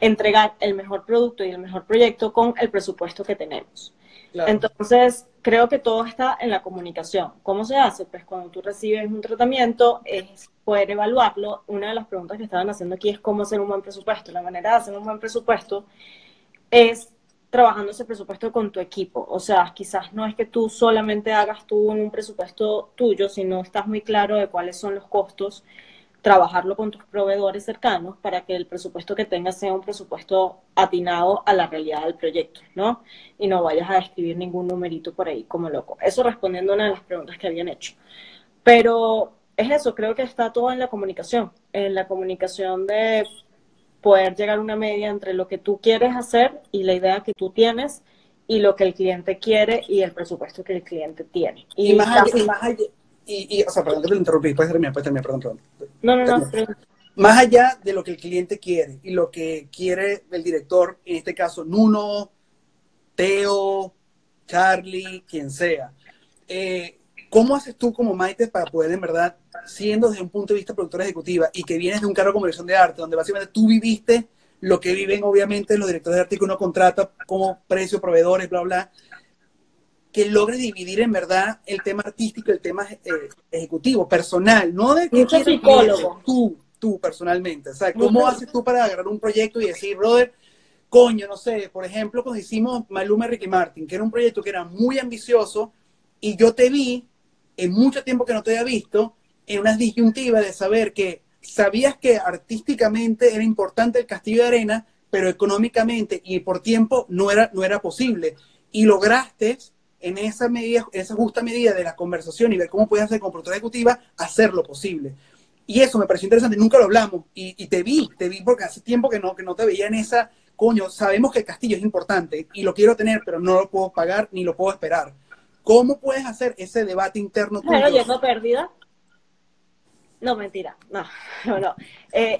entregar el mejor producto y el mejor proyecto con el presupuesto que tenemos. Entonces, creo que todo está en la comunicación. ¿Cómo se hace? Pues cuando tú recibes un tratamiento, es poder evaluarlo. Una de las preguntas que estaban haciendo aquí es cómo hacer un buen presupuesto. La manera de hacer un buen presupuesto es trabajando ese presupuesto con tu equipo. O sea, quizás no es que tú solamente hagas tú un presupuesto tuyo, sino estás muy claro de cuáles son los costos trabajarlo con tus proveedores cercanos para que el presupuesto que tengas sea un presupuesto atinado a la realidad del proyecto, ¿no? Y no vayas a escribir ningún numerito por ahí como loco. Eso respondiendo a una de las preguntas que habían hecho. Pero es eso, creo que está todo en la comunicación, en la comunicación de poder llegar a una media entre lo que tú quieres hacer y la idea que tú tienes y lo que el cliente quiere y el presupuesto que el cliente tiene. Y, más, allá, y más allá, y, o sea, perdón que te interrumpí, puedes terminar, puedes terminar, perdón, perdón. No, no, no. Más allá de lo que el cliente quiere y lo que quiere el director, en este caso Nuno, Teo, Charlie, quien sea, eh, ¿cómo haces tú como Maite para poder en verdad siendo desde un punto de vista productora ejecutiva y que vienes de un cargo como dirección de arte, donde básicamente tú viviste lo que viven obviamente los directores de arte que uno contrata como precio, proveedores, bla, bla, que logres dividir en verdad el tema artístico el tema eh, ejecutivo, personal, no de que psicólogo. tú, tú personalmente. O sea, ¿cómo haces tú para agarrar un proyecto y decir, brother, coño, no sé, por ejemplo, cuando hicimos Maluma Ricky Martin, que era un proyecto que era muy ambicioso y yo te vi en mucho tiempo que no te había visto en unas disyuntivas de saber que sabías que artísticamente era importante el Castillo de Arena, pero económicamente y por tiempo no era, no era posible. Y lograste en esa medida, esa justa medida de la conversación y ver cómo puedes hacer con productora ejecutiva, hacer lo posible. Y eso me pareció interesante, nunca lo hablamos. Y, te vi, te vi porque hace tiempo que no, que no te veía en esa, coño, sabemos que el castillo es importante y lo quiero tener, pero no lo puedo pagar ni lo puedo esperar. ¿Cómo puedes hacer ese debate interno? Bueno, yo no pérdida. No, mentira. No, no, no. Eh,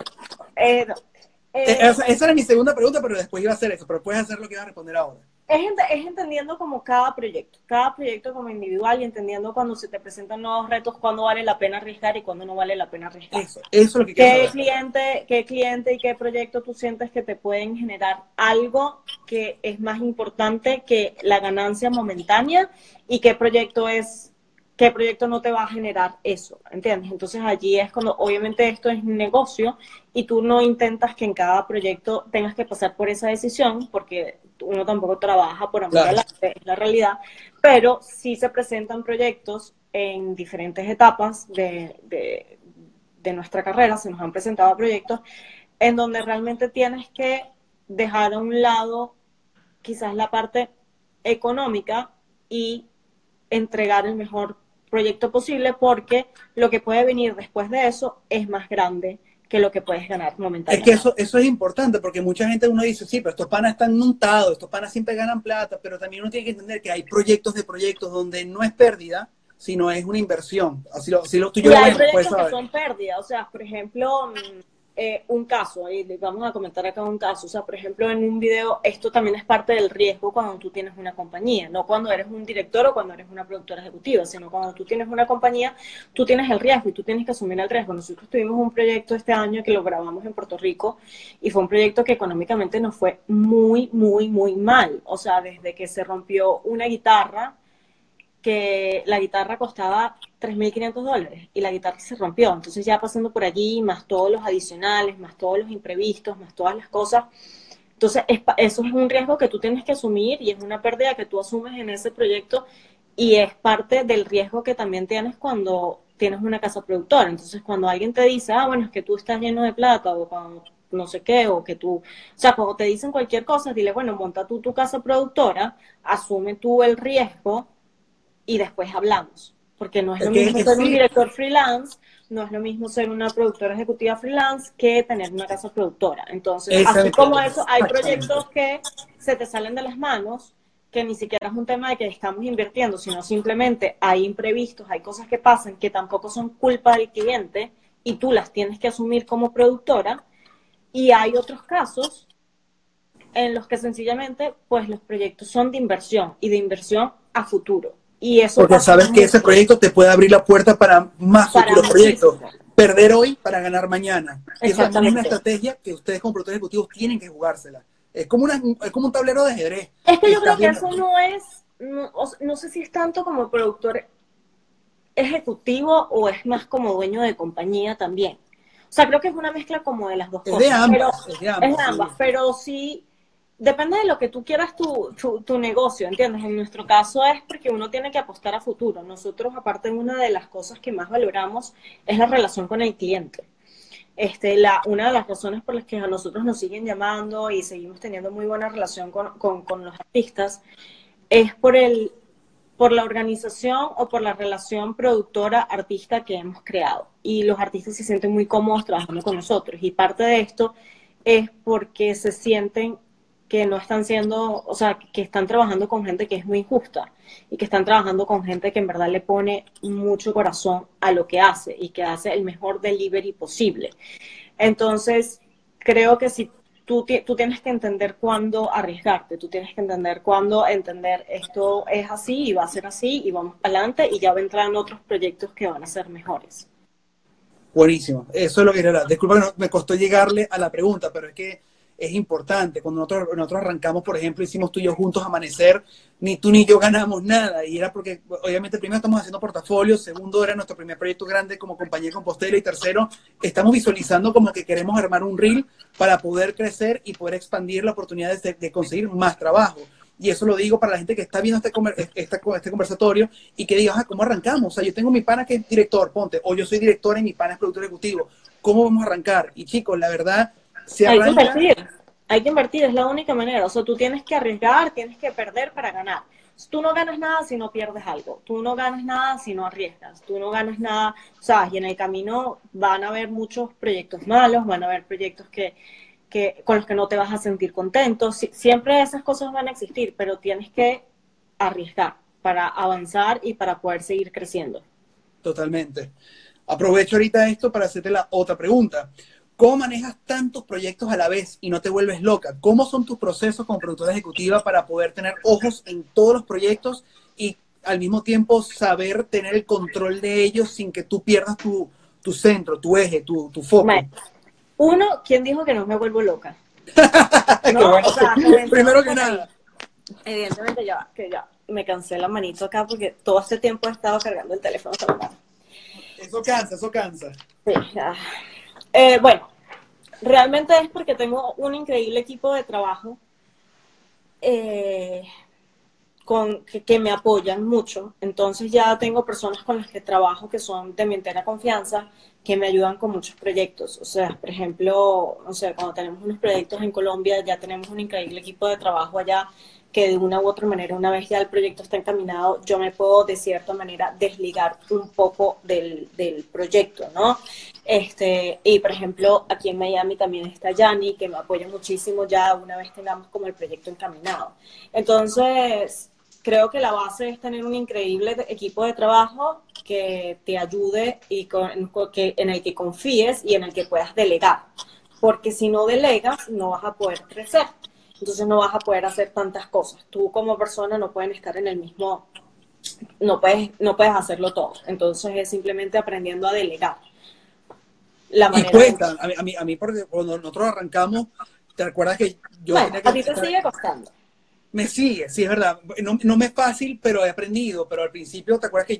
eh, eh, esa, era mi segunda pregunta, pero después iba a hacer eso. Pero puedes hacer lo que iba a responder ahora. Es, es, entendiendo como cada proyecto, cada proyecto como individual y entendiendo cuando se te presentan nuevos retos, cuándo vale la pena arriesgar y cuándo no vale la pena arriesgar. Eso, eso es lo que ¿Qué cliente, ¿Qué cliente y qué proyecto tú sientes que te pueden generar algo que es más importante que la ganancia momentánea y qué proyecto es qué proyecto no te va a generar eso, ¿entiendes? Entonces allí es cuando obviamente esto es negocio y tú no intentas que en cada proyecto tengas que pasar por esa decisión porque uno tampoco trabaja por amor la, es la realidad, pero sí se presentan proyectos en diferentes etapas de, de, de nuestra carrera, se nos han presentado proyectos en donde realmente tienes que dejar a un lado quizás la parte económica y entregar el mejor proyecto posible porque lo que puede venir después de eso es más grande que lo que puedes ganar momentáneamente. Es que eso, eso es importante porque mucha gente uno dice, sí, pero estos panas están montados, estos panas siempre ganan plata, pero también uno tiene que entender que hay proyectos de proyectos donde no es pérdida, sino es una inversión. Así lo, así lo y hay proyectos que son pérdidas, o sea, por ejemplo mm, eh, un caso, y vamos a comentar acá un caso, o sea, por ejemplo, en un video, esto también es parte del riesgo cuando tú tienes una compañía, no cuando eres un director o cuando eres una productora ejecutiva, sino cuando tú tienes una compañía, tú tienes el riesgo y tú tienes que asumir el riesgo. Nosotros tuvimos un proyecto este año que lo grabamos en Puerto Rico y fue un proyecto que económicamente nos fue muy, muy, muy mal. O sea, desde que se rompió una guitarra, que la guitarra costaba 3.500 dólares y la guitarra se rompió. Entonces ya pasando por allí, más todos los adicionales, más todos los imprevistos, más todas las cosas. Entonces eso es un riesgo que tú tienes que asumir y es una pérdida que tú asumes en ese proyecto y es parte del riesgo que también tienes cuando tienes una casa productora. Entonces cuando alguien te dice, ah, bueno, es que tú estás lleno de plata o cuando no sé qué, o que tú, o sea, cuando te dicen cualquier cosa, dile, bueno, monta tú tu casa productora, asume tú el riesgo y después hablamos. Porque no es lo mismo ser un director freelance, no es lo mismo ser una productora ejecutiva freelance que tener una casa productora. Entonces, así como eso, hay proyectos que se te salen de las manos, que ni siquiera es un tema de que estamos invirtiendo, sino simplemente hay imprevistos, hay cosas que pasan que tampoco son culpa del cliente y tú las tienes que asumir como productora. Y hay otros casos en los que sencillamente, pues los proyectos son de inversión y de inversión a futuro. Porque sabes que ese proyecto te puede abrir la puerta para más futuros proyectos. Perder hoy para ganar mañana. Esa es una estrategia que ustedes como productores ejecutivos tienen que jugársela. Es como, una, es como un tablero de ajedrez. Es que yo creo que eso no es, no, sé si es tanto como productor ejecutivo o es más como dueño de compañía también. O sea, creo que es una mezcla como de las dos cosas. De ambas, es de ambas. Es de ambas, pero sí depende de lo que tú quieras tu, tu, negocio, ¿entiendes? En nuestro caso es porque uno tiene que apostar a futuro. Nosotros, aparte, una de las cosas que más valoramos es la relación con el cliente. Este, la, una de las razones por las que a nosotros nos siguen llamando y seguimos teniendo muy buena relación con, con, los artistas es por, el, por la organización o por la relación productora-artista que hemos creado. Y los artistas se sienten muy cómodos trabajando con nosotros. Y parte de esto es porque se sienten que no están siendo, o sea, que están trabajando con gente que es muy injusta y que están trabajando con gente que en verdad le pone mucho corazón a lo que hace y que hace el mejor delivery posible. Entonces, creo que si tú, tú tienes que entender cuándo arriesgarte, tú tienes que entender cuándo entender esto es así y va a ser así y vamos adelante y ya vendrán otros proyectos que van a ser mejores. Buenísimo, eso es lo que era. Disculpa me costó llegarle a la pregunta, pero es que es importante. Cuando nosotros, nosotros arrancamos, por ejemplo, hicimos tú y yo juntos Amanecer, ni tú ni yo ganamos nada. Y era porque, obviamente, primero estamos haciendo portafolio, segundo era nuestro primer proyecto grande como compañía compostera y tercero, estamos visualizando como que queremos armar un reel para poder crecer y poder expandir la oportunidad de, conseguir más trabajo. Y eso lo digo para la gente que está viendo este, este, este conversatorio y que diga, ah, ¿cómo arrancamos? O sea, yo tengo mi pana que es director, ponte, o yo soy director y mi pana es productor ejecutivo. ¿Cómo vamos a arrancar? Y chicos, la verdad, hay que invertir, hay que invertir, es la única manera. O sea, tú tienes que arriesgar, tienes que perder para ganar. Tú no ganas nada si no pierdes algo. Tú no ganas nada si no arriesgas. Tú no ganas nada. O sea, y en el camino van a haber muchos proyectos malos, van a haber proyectos que, que con los que no te vas a sentir contento. siempre esas cosas van a existir, pero tienes que arriesgar para avanzar y para poder seguir creciendo. Totalmente. Aprovecho ahorita esto para hacerte la otra pregunta. ¿Cómo manejas tantos proyectos a la vez y no te vuelves loca? ¿Cómo son tus procesos como productora ejecutiva para poder tener ojos en todos los proyectos y al mismo tiempo saber tener el control de ellos sin que tú pierdas tu, centro, tu eje, tu, tu foco? Uno, ¿quién dijo que no me vuelvo loca? primero que nada. Evidentemente ya, que ya me cansé la manito acá porque todo este tiempo he estado cargando el teléfono. Eso cansa, eso cansa. Sí, ya. Eh, bueno, realmente es porque tengo un increíble equipo de trabajo eh, con, que, me apoyan mucho. Entonces ya tengo personas con las que trabajo que son de mi entera confianza, que me ayudan con muchos proyectos. O sea, por ejemplo, o sea, cuando tenemos unos proyectos en Colombia, ya tenemos un increíble equipo de trabajo allá que de una u otra manera, una vez ya el proyecto está encaminado, yo me puedo de cierta manera desligar un poco del, del proyecto, ¿no? Este, y por ejemplo, aquí en Miami también está Yanni, que me apoya muchísimo ya una vez tengamos como el proyecto encaminado. Entonces, creo que la base es tener un increíble equipo de trabajo que te ayude y con, que, en el que confíes y en el que puedas delegar. Porque si no delegas, no vas a poder crecer entonces no vas a poder hacer tantas cosas. Tú como persona no pueden estar en el mismo, no puedes, no puedes hacerlo todo. Entonces es simplemente aprendiendo a delegar. La y cuenta, a mí, a mí, porque cuando nosotros arrancamos, ¿te acuerdas que yo... Bueno, a ti te sigue costando. Me sigue, sí, es verdad. No, no, me es fácil, pero he aprendido. Pero al principio, ¿te acuerdas que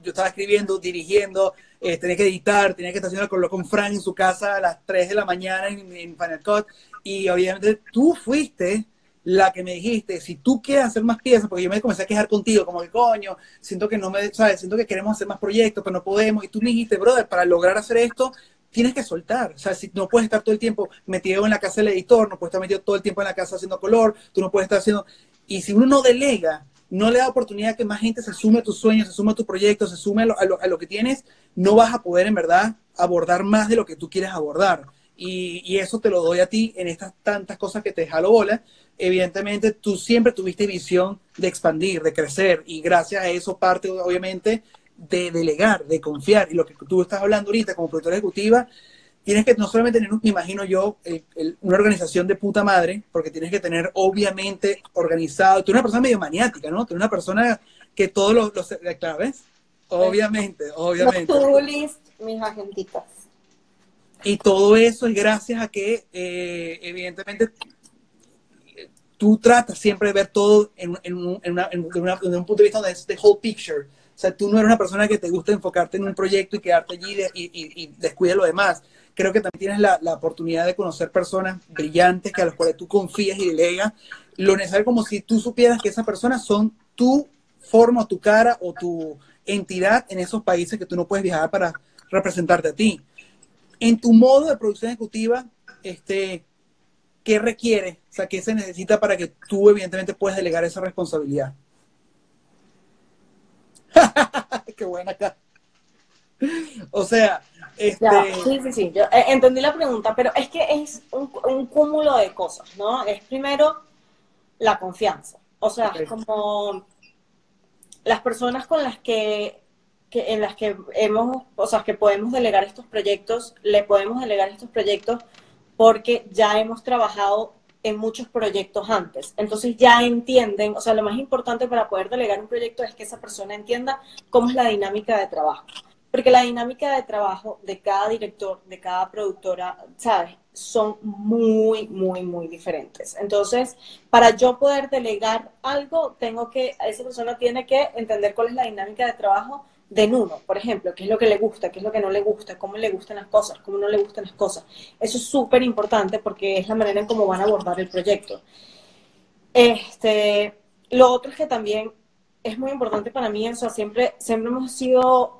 yo estaba escribiendo, dirigiendo, eh, tenía que editar, tenía que estar haciendo con Frank en su casa a las 3 de la mañana en, en Final Cut? Y obviamente tú fuiste la que me dijiste, si tú quieres hacer más piezas, porque yo me comencé a quejar contigo, como que coño, siento que no me, sabes, siento que queremos hacer más proyectos, pero no podemos. Y tú me dijiste, brother, para lograr hacer esto, tienes que soltar. O sea, si no puedes estar todo el tiempo metido en la casa del editor, no puedes estar metido todo el tiempo en la casa haciendo color, tú no puedes estar haciendo. Y si uno no delega, no le da oportunidad que más gente se sume a tus sueños, se sume a tus proyectos, se sume a lo, a lo, que tienes, no vas a poder en verdad abordar más de lo que tú quieres abordar. Y, y, eso te lo doy a ti en estas tantas cosas que te jalo bola. Evidentemente, tú siempre tuviste visión de expandir, de crecer, y gracias a eso parte, obviamente, de delegar, de confiar. Y lo que tú estás hablando ahorita como productora ejecutiva, tienes que no solamente tener, me imagino yo, una organización de puta madre, porque tienes que tener obviamente organizado, tú eres una persona medio maniática, ¿no? Tú eres una persona que todos los, los claro, ¿ves? Obviamente, obviamente. Los mis agentitas. Y todo eso es gracias a que, eh, evidentemente, tú tratas siempre de ver todo en, en, un punto de vista de, de whole picture o sea, tú no eres una persona que te gusta enfocarte en un proyecto y quedarte allí y, y, descuida lo demás. Creo que también tienes la, oportunidad de conocer personas brillantes que a las cuales tú confías y delegas lo necesario como si tú supieras que esas personas son tu forma, tu cara o tu entidad en esos países que tú no puedes viajar para representarte a ti. En tu modo de producción ejecutiva, este, ¿qué requiere? O sea, ¿qué se necesita para que tú evidentemente puedas delegar esa responsabilidad? Qué buena acá. O sea, este... sí, sí, sí, yo eh, entendí la pregunta, pero es que es un, cúmulo de cosas, ¿no? Es primero la confianza. O sea, como las personas con las que, que, en las que hemos, o sea, que podemos delegar estos proyectos, le podemos delegar estos proyectos porque ya hemos trabajado en muchos proyectos antes. Entonces ya entienden, o sea, lo más importante para poder delegar un proyecto es que esa persona entienda cómo es la dinámica de trabajo. Porque la dinámica de trabajo de cada director, de cada productora, ¿sabes? Son muy, muy, muy diferentes. Entonces, para yo poder delegar algo, tengo que, esa persona tiene que entender cuál es la dinámica de trabajo de Nuno, por ejemplo, qué es lo que le gusta, qué es lo que no le gusta, cómo le gustan las cosas, cómo no le gustan las cosas. Eso es súper importante porque es la manera en cómo van a abordar el proyecto. Este, lo otro es que también es muy importante para mí, o sea, siempre, siempre hemos sido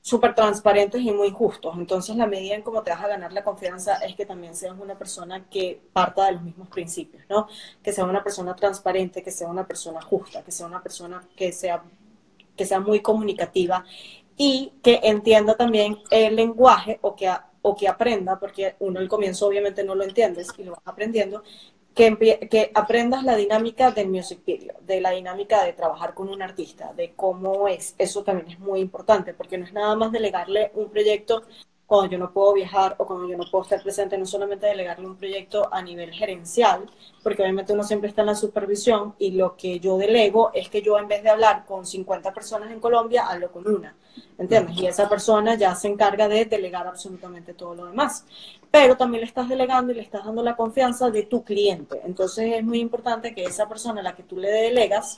súper transparentes y muy justos. Entonces, la medida en cómo te vas a ganar la confianza es que también seas una persona que parta de los mismos principios, ¿no? Que sea una persona transparente, que sea una persona justa, que sea una persona que sea que sea muy comunicativa y que entienda también el lenguaje o que, o que aprenda, porque uno al comienzo obviamente no lo entiendes y lo vas aprendiendo, que, que aprendas la dinámica del music video, de la dinámica de trabajar con un artista, de cómo es. Eso también es muy importante, porque no es nada más delegarle un proyecto cuando yo no puedo viajar o cuando yo no puedo estar presente, no solamente delegarle un proyecto a nivel gerencial, porque obviamente uno siempre está en la supervisión y lo que yo delego es que yo en vez de hablar con 50 personas en Colombia, hablo con una, ¿entiendes? Y esa persona ya se encarga de delegar absolutamente todo lo demás. Pero también le estás delegando y le estás dando la confianza de tu cliente. Entonces es muy importante que esa persona a la que tú le delegas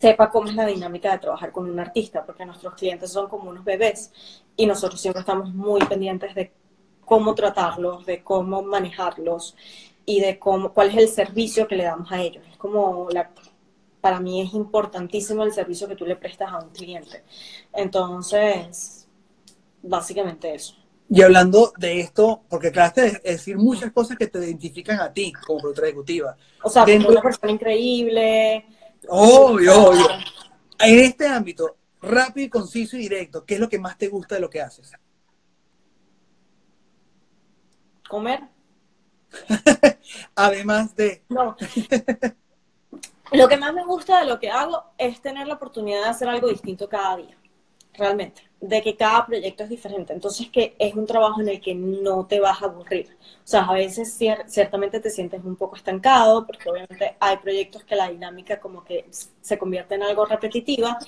sepa cómo es la dinámica de trabajar con un artista, porque nuestros clientes son como unos bebés y nosotros siempre estamos muy pendientes de cómo tratarlos, de cómo manejarlos y de cómo, cuál es el servicio que le damos a ellos. Es como la, para mí es importantísimo el servicio que tú le prestas a un cliente. Entonces, básicamente eso. Y hablando de esto, porque acabaste de decir muchas cosas que te identifican a ti como productora ejecutiva. O sea, una persona increíble. Obvio, obvio. En este ámbito, rápido, conciso y directo, ¿qué es lo que más te gusta de lo que haces? Comer. Además de... No. lo que más me gusta de lo que hago es tener la oportunidad de hacer algo distinto cada día, realmente, de que cada proyecto es diferente. Entonces, que es un trabajo en el que no te vas a aburrir. O sea, a veces ciertamente te sientes un poco estancado, porque obviamente hay proyectos que la dinámica como que se convierte en algo repetitiva,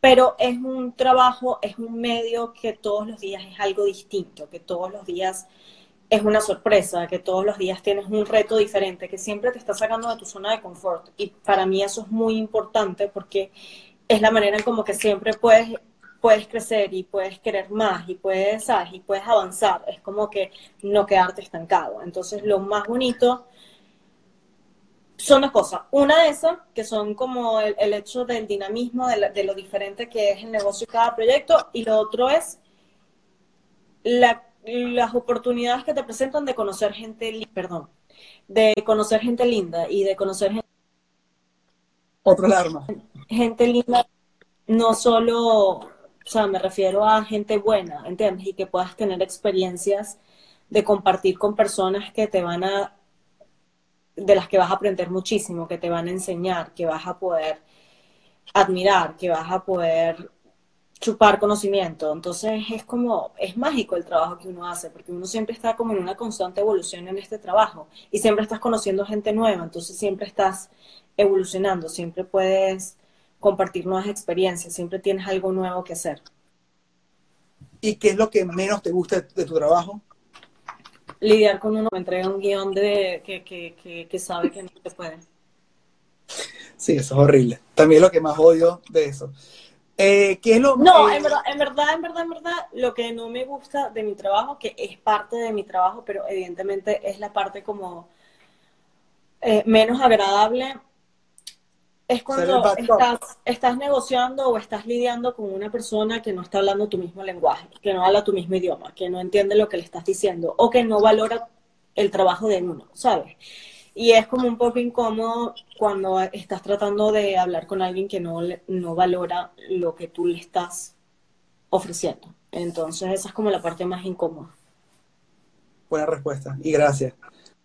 pero es un trabajo, es un medio que todos los días es algo distinto, que todos los días es una sorpresa, que todos los días tienes un reto diferente, que siempre te está sacando de tu zona de confort. Y para mí eso es muy importante porque es la manera en como que siempre puedes, puedes crecer y puedes querer más y puedes, ¿sabes? y puedes avanzar. Es como que no quedarte estancado. Entonces lo más bonito son dos cosas. Una de esas, que son como el, hecho del dinamismo, de, lo diferente que es el negocio de cada proyecto, y lo otro es las oportunidades que te presentan de conocer gente, perdón, de conocer gente linda y de conocer gente... Otro alarma. Gente linda, no solo, o sea, me refiero a gente buena, ¿entiendes? Y que puedas tener experiencias de compartir con personas que te van a de las que vas a aprender muchísimo, que te van a enseñar, que vas a poder admirar, que vas a poder chupar conocimiento. Entonces es como, es mágico el trabajo que uno hace, porque uno siempre está como en una constante evolución en este trabajo y siempre estás conociendo gente nueva, entonces siempre estás evolucionando, siempre puedes compartir nuevas experiencias, siempre tienes algo nuevo que hacer. ¿Y qué es lo que menos te gusta de tu trabajo? lidiar con uno, me entrega un guion de que, que, que, sabe que no se puede. Sí, eso es horrible. También lo que más odio de eso. Eh, ¿Qué es lo No, en, verdad, en verdad, en verdad, en verdad, lo que no me gusta de mi trabajo, que es parte de mi trabajo, pero evidentemente es la parte como eh, menos agradable, Es cuando estás, estás, negociando o estás lidiando con una persona que no está hablando tu mismo lenguaje, que no habla tu mismo idioma, que no entiende lo que le estás diciendo o que no valora el trabajo de uno, ¿sabes? Y es como un poco incómodo cuando estás tratando de hablar con alguien que no, no valora lo que tú le estás ofreciendo. Entonces esa es como la parte más incómoda. Buena respuesta y gracias.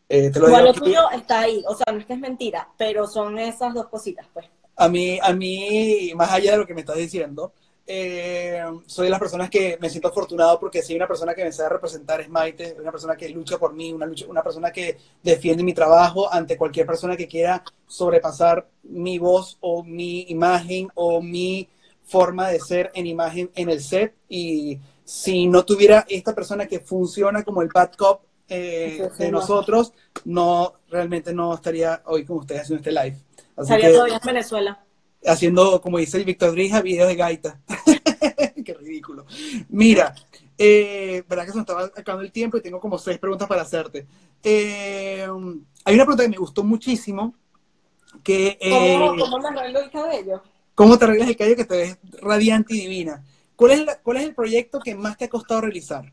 Eh, te lo, tuyo está ahí, o sea, no es que es mentira, pero son esas dos cositas, pues. A mí, a mí, más allá de lo que me estás diciendo, eh, soy de las personas que me siento afortunado porque si hay una persona que me sabe representar es Maite, una persona que lucha por mí, una, lucha, una persona que defiende mi trabajo ante cualquier persona que quiera sobrepasar mi voz o mi imagen o mi forma de ser en imagen en el set. Y si no tuviera esta persona que funciona como el bad cop eh, de nosotros, no, realmente no estaría hoy con ustedes haciendo este live. estaría todavía en Venezuela haciendo, como dice el Víctor Drija, videos de gaita. Qué ridículo. Mira, eh, verdad que se nos estaba acabando el tiempo y tengo como seis preguntas para hacerte. Eh, hay una pregunta que me gustó muchísimo. Que, eh, ¿Cómo, me arreglo el cabello? ¿Cómo te arreglas el cabello que te ves radiante y divina? ¿Cuál es, ¿Cuál es el proyecto que más te ha costado realizar?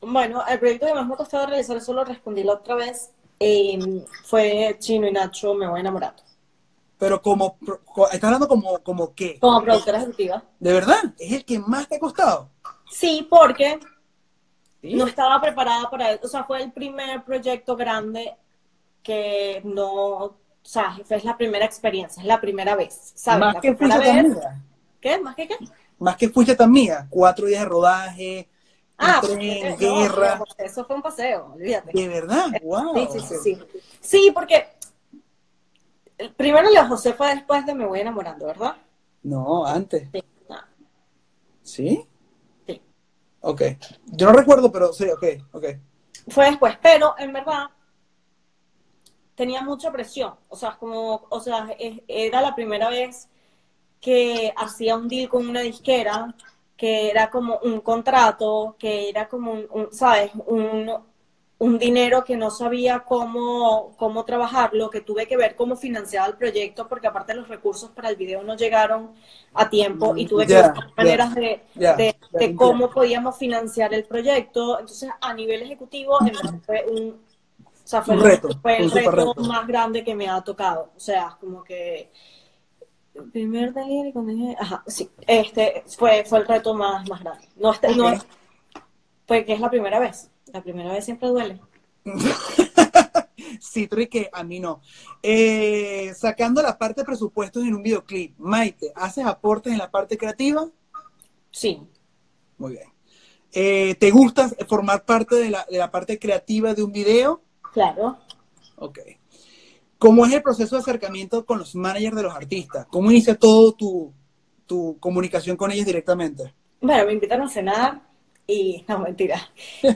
Bueno, el proyecto que más me ha costado realizar, eso lo respondí la otra vez, eh, fue Chino y Nacho, me voy enamorando. Pero como, ¿estás hablando como, como qué? Como productora ejecutiva. ¿De verdad? ¿Es el que más te ha costado? Sí, porque no estaba preparada para eso. O sea, fue el primer proyecto grande que no, o sea, fue la primera experiencia, es la primera vez, ¿sabes? Más que fuiste tan mía. ¿Qué? ¿Más que qué? Más que fuiste tan mía. Cuatro días de rodaje, ah, tren, guerra. eso fue un paseo, olvídate. ¿De verdad? Wow. Sí, sí, sí, sí. Sí, porque primero Leo José fue después de Me Voy Enamorando, ¿verdad? No, antes. Sí. ¿Sí? Sí. Ok. Yo no recuerdo, pero sí, ok, ok. Fue después, pero en verdad tenía mucha presión. O sea, como, o sea, era la primera vez que hacía un deal con una disquera, que era como un contrato, que era como un ¿sabes? Un, un dinero que no sabía cómo, cómo trabajarlo, que tuve que ver cómo financiaba el proyecto, porque aparte los recursos para el video no llegaron a tiempo y tuve que buscar maneras de, de, cómo podíamos financiar el proyecto. Entonces, a nivel ejecutivo, fue un, o sea, fue, el reto, fue el reto, más grande que me ha tocado. O sea, como que primer delivery cuando dije, ajá, sí, este fue, fue el reto más, más grande. No, este, no, fue que es la primera vez. La primera vez siempre duele. sí, que a mí no. Eh, sacando la parte de presupuestos en un videoclip, Maite, ¿haces aportes en la parte creativa? Sí. Muy bien. Eh, ¿Te gusta formar parte de la, de la parte creativa de un video? Claro. Ok. ¿Cómo es el proceso de acercamiento con los managers de los artistas? ¿Cómo inicia todo tu, tu comunicación con ellos directamente? Bueno, me invitan a cenar, y no, mentira.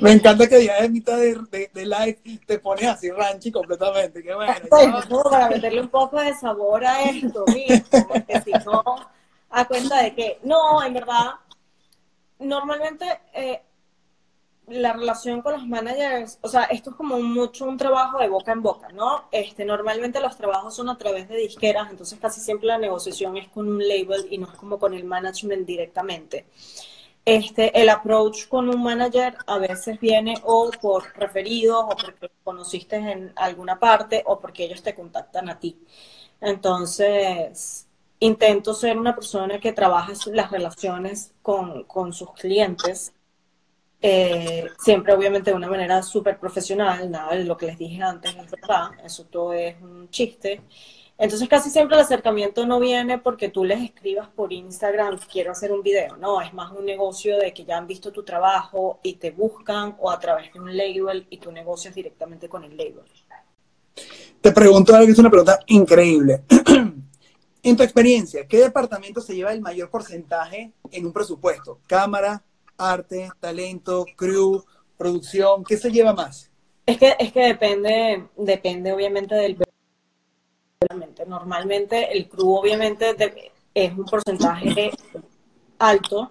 Me encanta que ya en mitad de, de, live te pones así ranchi completamente. Qué bueno. para meterle un poco de sabor a esto, mismo, porque si no, a cuenta de que, no, en verdad, normalmente eh, la relación con los managers, o sea, esto es como mucho un trabajo de boca en boca, ¿no? Este, normalmente los trabajos son a través de disqueras, entonces casi siempre la negociación es con un label y no es como con el management directamente. Este, el approach con un manager a veces viene o por referidos o porque conociste en alguna parte o porque ellos te contactan a ti. Entonces, intento ser una persona que trabaja las relaciones con, con sus clientes eh, siempre obviamente de una manera súper profesional, nada de lo que les dije antes es verdad, eso todo es un chiste. Entonces casi siempre el acercamiento no viene porque tú les escribas por Instagram, quiero hacer un video, no, es más un negocio de que ya han visto tu trabajo y te buscan o a través de un label y tú negocias directamente con el label. Te pregunto algo que es una pregunta increíble. en tu experiencia, ¿qué departamento se lleva el mayor porcentaje en un presupuesto? ¿Cámara, arte, talento, crew, producción? ¿Qué se lleva más? Es que, es que depende, depende obviamente del Normalmente el crew obviamente es un porcentaje alto,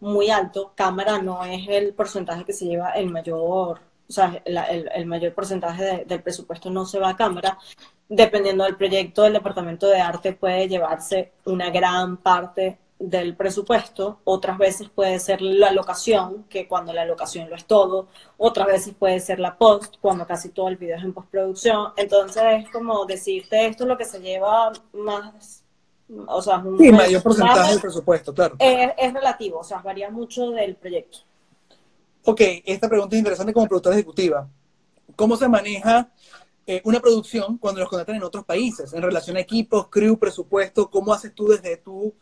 muy alto. Cámara no es el porcentaje que se lleva el mayor, o sea, el, mayor porcentaje del presupuesto no se va a cámara. Dependiendo del proyecto, el departamento de arte puede llevarse una gran parte del presupuesto, otras veces puede ser la locación, que cuando la locación lo es todo, otras veces puede ser la post, cuando casi todo el video es en postproducción. Entonces es como decirte esto es lo que se lleva más, o sea, un mayor porcentaje del presupuesto, claro. Es, es relativo, o sea, varía mucho del proyecto. Ok, esta pregunta es interesante como productora ejecutiva. ¿Cómo se maneja eh, una producción cuando los contratan en otros países? En relación a equipos, crew, presupuesto, ¿cómo haces tú desde tu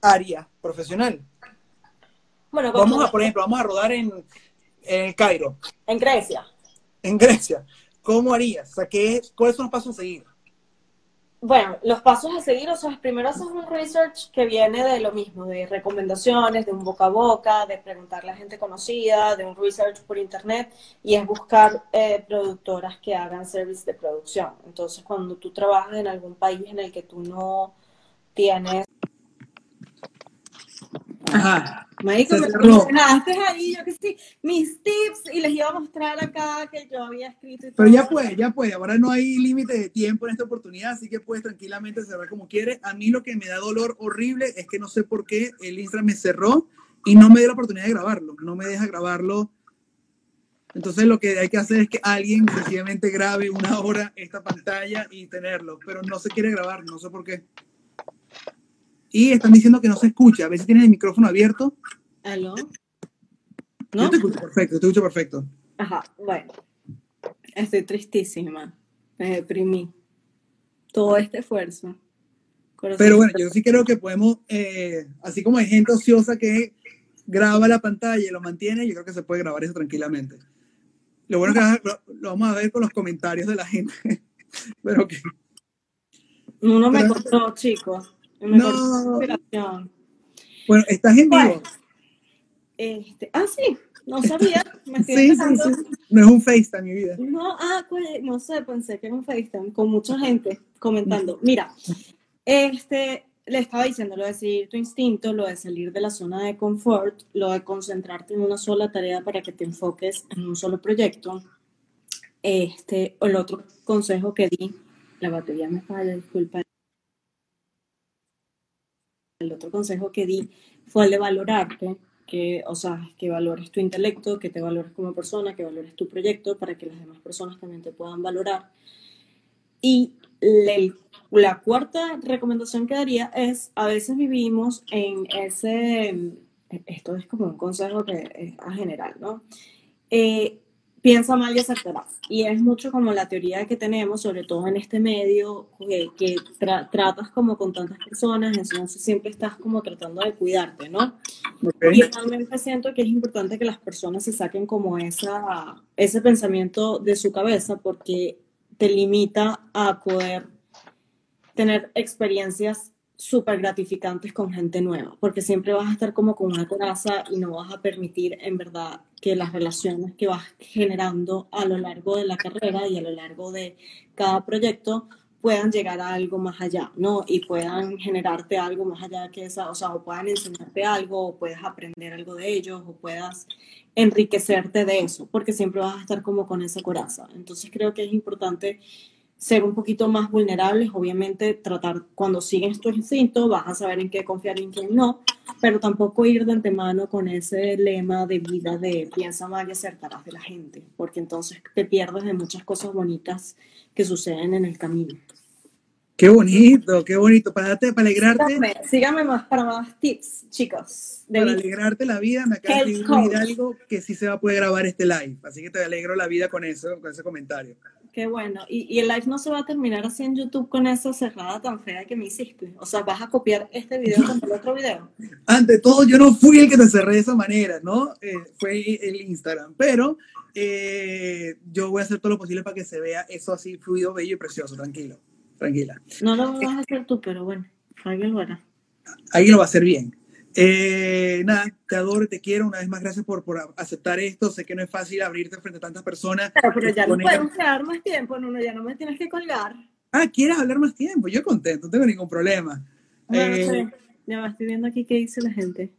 área profesional? Bueno, vamos a, por ejemplo, vamos a rodar en, en el Cairo. En Grecia. En Grecia. ¿Cómo harías? O sea, ¿qué, ¿cuáles son los pasos a seguir? Bueno, los pasos a seguir, o sea, primero haces un research que viene de lo mismo, de recomendaciones, de un boca a boca, de preguntarle a gente conocida, de un research por internet, y es buscar eh, productoras que hagan service de producción. Entonces, cuando tú trabajas en algún país en el que tú no tienes Ajá. Marico, me mencionaste ahí, yo que sí, mis tips y les iba a mostrar acá que yo había escrito. Y Pero ya puede, ya puede. Ahora no hay límite de tiempo en esta oportunidad, así que puedes tranquilamente cerrar como quieres. A mí lo que me da dolor horrible es que no sé por qué el Instagram me cerró y no me dio la oportunidad de grabarlo. No me deja grabarlo. Entonces lo que hay que hacer es que alguien sencillamente grabe una hora esta pantalla y tenerlo, pero no se quiere grabar, no sé por qué. Y están diciendo que no se escucha. A veces tienen el micrófono abierto. ¿Aló? ¿No? Yo te escucho perfecto, te escucho perfecto. Ajá, bueno. Estoy tristísima. Me deprimí. Todo este esfuerzo. Pero bueno, yo sí creo que podemos, eh, así como hay gente ociosa que graba la pantalla y lo mantiene, yo creo que se puede grabar eso tranquilamente. Lo bueno es que lo, vamos a ver con los comentarios de la gente. Pero que... No, me costó, chicos. No. Bueno, estás en vivo. Este, ah, sí, no sabía. Me estoy sí, sí, sí, No es un FaceTime, mi vida. No, ah, pues, no sé, pensé que era un FaceTime con mucha gente comentando. Mira, este, le estaba diciendo lo de seguir tu instinto, lo de salir de la zona de confort, lo de concentrarte en una sola tarea para que te enfoques en un solo proyecto. Este, el otro consejo que di, la batería me falla, disculpa el otro consejo que di fue el de valorarte, que, o sea, que valores tu intelecto, que te valores como persona, que valores tu proyecto para que las demás personas también te puedan valorar. Y la cuarta recomendación que daría es, a veces vivimos en ese, esto es como un consejo que es a general, ¿no? Eh, piensa mal y acertarás. Y es mucho como la teoría que tenemos, sobre todo en este medio, que, tratas como con tantas personas, entonces siempre estás como tratando de cuidarte, ¿no? Y realmente siento que es importante que las personas se saquen como esa, ese pensamiento de su cabeza porque te limita a poder tener experiencias súper gratificantes con gente nueva, porque siempre vas a estar como con una coraza y no vas a permitir en verdad que las relaciones que vas generando a lo largo de la carrera y a lo largo de cada proyecto puedan llegar a algo más allá, ¿no? Y puedan generarte algo más allá que esa, o sea, o puedan enseñarte algo, o puedas aprender algo de ellos, o puedas enriquecerte de eso, porque siempre vas a estar como con esa coraza. Entonces creo que es importante ser un poquito más vulnerables, obviamente tratar, cuando sigues tu instinto, vas a saber en qué confiar y en quién no, pero tampoco ir de antemano con ese lema de vida de piensa mal y acertarás de la gente, porque entonces te pierdes de muchas cosas bonitas que suceden en el camino. Qué bonito, qué bonito. Para, darte, para alegrarte. Síganme, más para más tips, chicos. para alegrarte la vida, me acaba de decir algo que sí se va a poder grabar este live. Así que te alegro la vida con eso, con ese comentario. Qué bueno. Y, el live no se va a terminar así en YouTube con esa cerrada tan fea que me hiciste. O sea, vas a copiar este video con el otro video. Ante todo, yo no fui el que te cerré de esa manera, ¿no? Eh, fue el Instagram. Pero eh, yo voy a hacer todo lo posible para que se vea eso así fluido, bello y precioso. Tranquilo, tranquila. No lo vas a hacer tú, pero bueno, alguien lo hará. Alguien lo va a hacer bien. Eh, nada, te adoro, te quiero. Una vez más, gracias por, por, aceptar esto. Sé que no es fácil abrirte frente a tantas personas. Pero, ya no podemos quedar más tiempo, no, ya no me tienes que colgar. Ah, ¿quieres hablar más tiempo? Yo contento, no tengo ningún problema. Bueno, eh, Ya va, estoy viendo aquí qué dice la gente.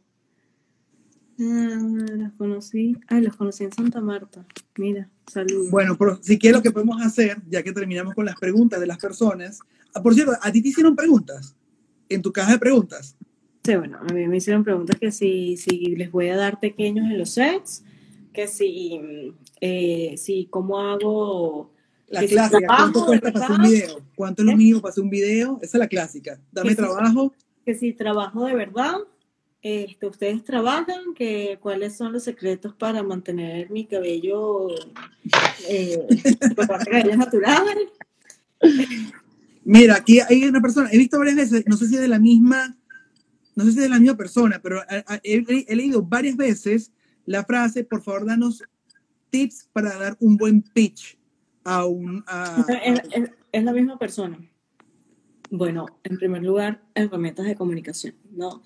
Ah, los conocí. Ay, los conocí en Santa Marta. Mira, saludos. Bueno, pero si quieres lo que podemos hacer, ya que terminamos con las preguntas de las personas. Ah, por cierto, ¿a ti te hicieron preguntas? ¿En tu caja de preguntas? Sí, bueno, a mí me hicieron preguntas que si, si les voy a dar pequeños en los sets, que si, eh, si cómo hago... La clásica, ¿cuánto cuesta para hacer un video? ¿Cuánto es lo mío para hacer un video? Esa es la clásica. Dame trabajo. que si trabajo de verdad, este, ustedes trabajan, que, cuáles son los secretos para mantener mi cabello, eh, cabello natural. Mira, aquí hay una persona, he visto varias veces, no sé si es de la misma, no sé si es de la misma persona, pero he, leído varias veces la frase, por favor, danos tips para dar un buen pitch a un... es, la misma persona. Bueno, en primer lugar, herramientas de comunicación, ¿no?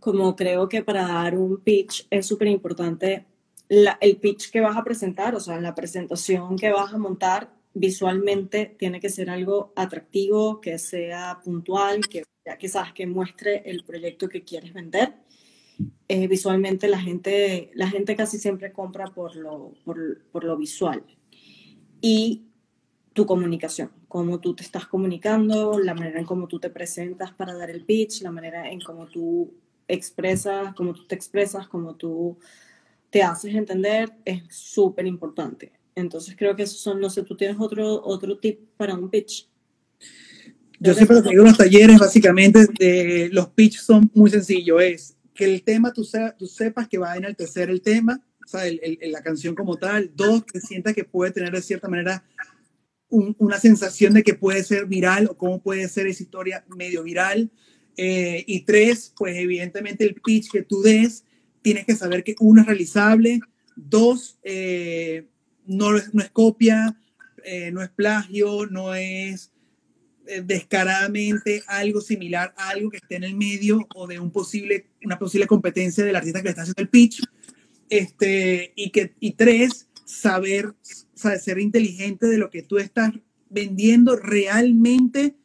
como creo que para dar un pitch es súper importante el pitch que vas a presentar, o sea, la presentación que vas a montar visualmente tiene que ser algo atractivo, que sea puntual, que quizás que muestre el proyecto que quieres vender. Eh, visualmente la gente, la gente casi siempre compra por lo, por, lo visual. Y tu comunicación, cómo tú te estás comunicando, la manera en cómo tú te presentas para dar el pitch, la manera en cómo tú expresas, como tú te expresas, como tú te haces entender, es súper importante. Entonces creo que esos son, no sé, tú tienes otro, otro tip para un pitch. Yo siempre tengo unos talleres, básicamente, de, los pitch son muy sencillos. Es que el tema tú, tú sepas que va a enaltecer el tema, o sea, el, la canción como tal. Dos, que sientas que puede tener de cierta manera una sensación de que puede ser viral o cómo puede ser esa historia medio viral. Eh, y tres, pues evidentemente el pitch que tú des, tienes que saber que uno es realizable, dos, eh, no, es, no es copia, eh, no es plagio, no es descaradamente algo similar a algo que esté en el medio o de un posible, una posible competencia del artista que le está haciendo el pitch. Este, y, que, y tres, saber, saber ser inteligente de lo que tú estás vendiendo realmente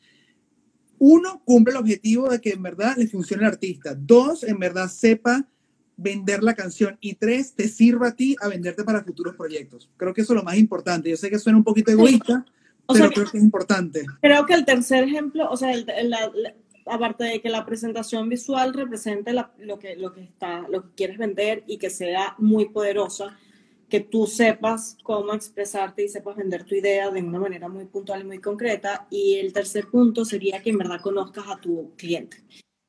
uno, cumple el objetivo de que en verdad le funcione al artista. Dos, en verdad sepa vender la canción. Y tres, te sirva a ti a venderte para futuros proyectos. Creo que eso es lo más importante. Yo sé que suena un poquito egoísta, pero creo que es importante. Creo que el tercer ejemplo, o sea, aparte de que la presentación visual represente lo, que, lo, que está, lo que quieres vender y que sea muy poderosa, que tú sepas cómo expresarte y sepas vender tu idea de una manera muy puntual y muy concreta. Y el tercer punto sería que en verdad conozcas a tu cliente,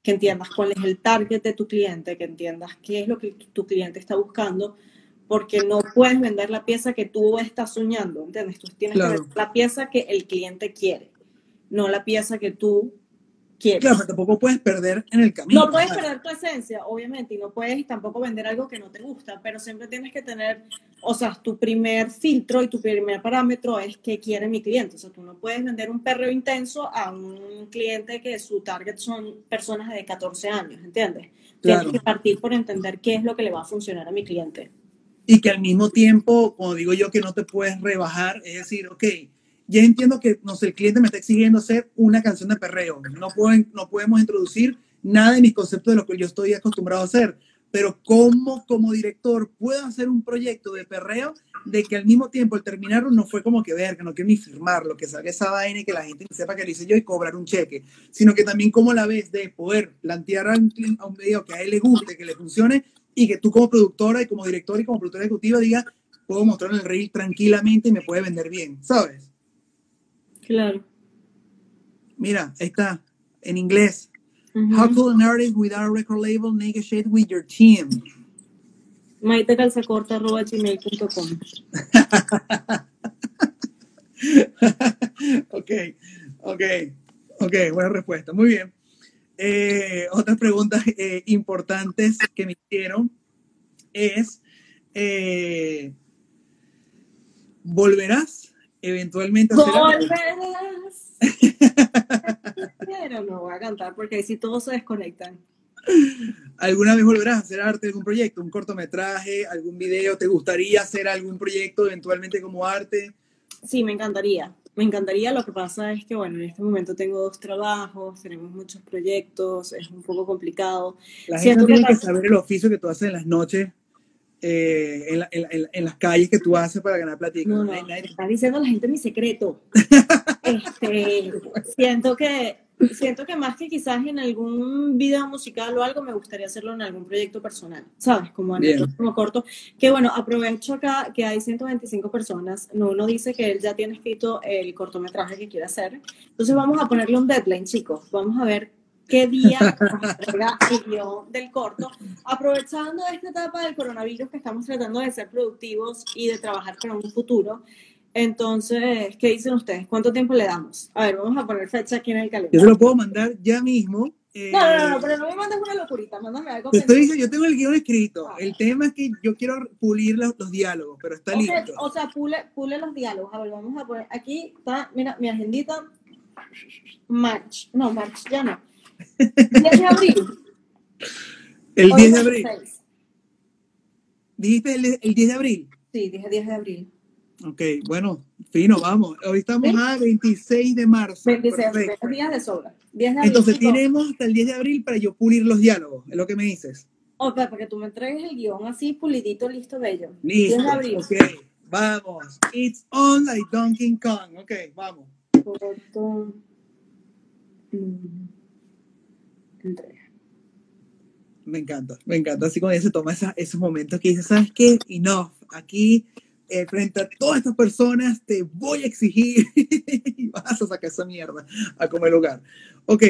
que entiendas cuál es el target de tu cliente, que entiendas qué es lo que tu cliente está buscando, porque no puedes vender la pieza que tú estás soñando, ¿entiendes? Tú tienes que vender la pieza que el cliente quiere, no la pieza que tú Claro, pero tampoco puedes perder en el camino. No puedes perder tu esencia, obviamente, y no puedes tampoco vender algo que no te gusta, pero siempre tienes que tener, o sea, tu primer filtro y tu primer parámetro es qué quiere mi cliente. O sea, tú no puedes vender un perreo intenso a un cliente que su target son personas de 14 años, ¿entiendes? Tienes que partir por entender qué es lo que le va a funcionar a mi cliente. Y que al mismo tiempo, como digo yo, que no te puedes rebajar, es decir, ok, ya entiendo que no sé, el cliente me está exigiendo hacer una canción de perreo. No, pueden, no podemos introducir nada de mis conceptos de lo que yo estoy acostumbrado a hacer. Pero ¿cómo como director puedo hacer un proyecto de perreo de que al mismo tiempo el terminarlo no fue como que ver, que no quiero ni firmarlo, que salga esa vaina y que la gente sepa que lo hice yo y cobrar un cheque, sino que también como la vez de poder plantear a un, a un video que a él le guste, que le funcione y que tú como productora y como director y como productora ejecutiva diga, puedo mostrar el reel tranquilamente y me puede vender bien, ¿sabes? Claro. Mira, ahí está, en inglés. How could an artist without a record label negotiate with your team? Maite calzacorta gmail.com. ok, ok, ok, buena respuesta. Muy bien. Eh, otras preguntas eh, importantes que me hicieron es, eh, ¿volverás eventualmente ¡Volverás! Pero no voy a cantar porque si todos se desconectan. ¿Alguna vez volverás a hacer arte, algún proyecto, un cortometraje, algún video? ¿Te gustaría hacer algún proyecto eventualmente como arte? Sí, me encantaría. me encantaría. Lo que pasa es que, bueno, en este momento tengo dos trabajos, tenemos muchos proyectos, es un poco complicado. La gente tiene que saber el oficio que tú haces en las noches eh, en, en, las calles que tú haces para ganar platino. No, no, está diciendo la gente mi secreto. este, siento que siento que más que quizás en algún video musical o algo, me gustaría hacerlo en algún proyecto personal, ¿sabes? Como en como corto. Que bueno, aprovecho acá que hay 125 personas. Uno dice que él ya tiene escrito el cortometraje que quiere hacer. Entonces vamos a ponerle un deadline, chicos. Vamos a ver qué día entrega el guion del corto, aprovechando esta etapa del coronavirus que estamos tratando de ser productivos y de trabajar para un futuro. Entonces, ¿qué dicen ustedes? ¿Cuánto tiempo le damos? A ver, vamos a poner fecha aquí en el calendario. Yo se lo puedo mandar ya mismo. no, no, no, pero no me mandes una locurita, mándame algo. Te estoy diciendo, yo tengo el guion escrito. El tema es que yo quiero pulir los, diálogos, pero está listo. O sea, pule, pule los diálogos. A ver, vamos a poner. Aquí está, mira, mi agendita. March. No, March, ya no. 10 de abril. El 10 de abril. ¿Dijiste el, el 10 de abril? Sí, dije 10 de abril. Ok, bueno, fino, vamos. Hoy estamos a 26 de marzo. 26, días de sobra. Entonces tenemos hasta el 10 de abril para yo pulir los diálogos, es lo que me dices. Ok, para que tú me entregues el guion así pulidito, listo, bello. Listo, 10 de abril. ok, vamos. It's on like Donkey Kong. Ok, vamos. Mm, me encanta, me encanta. Así como ella se toma esos momentos que dice, ¿sabes qué? Enough. Aquí eh, frente a todas estas personas, te voy a exigir y vas a sacar esa mierda a comer lugar. Ok,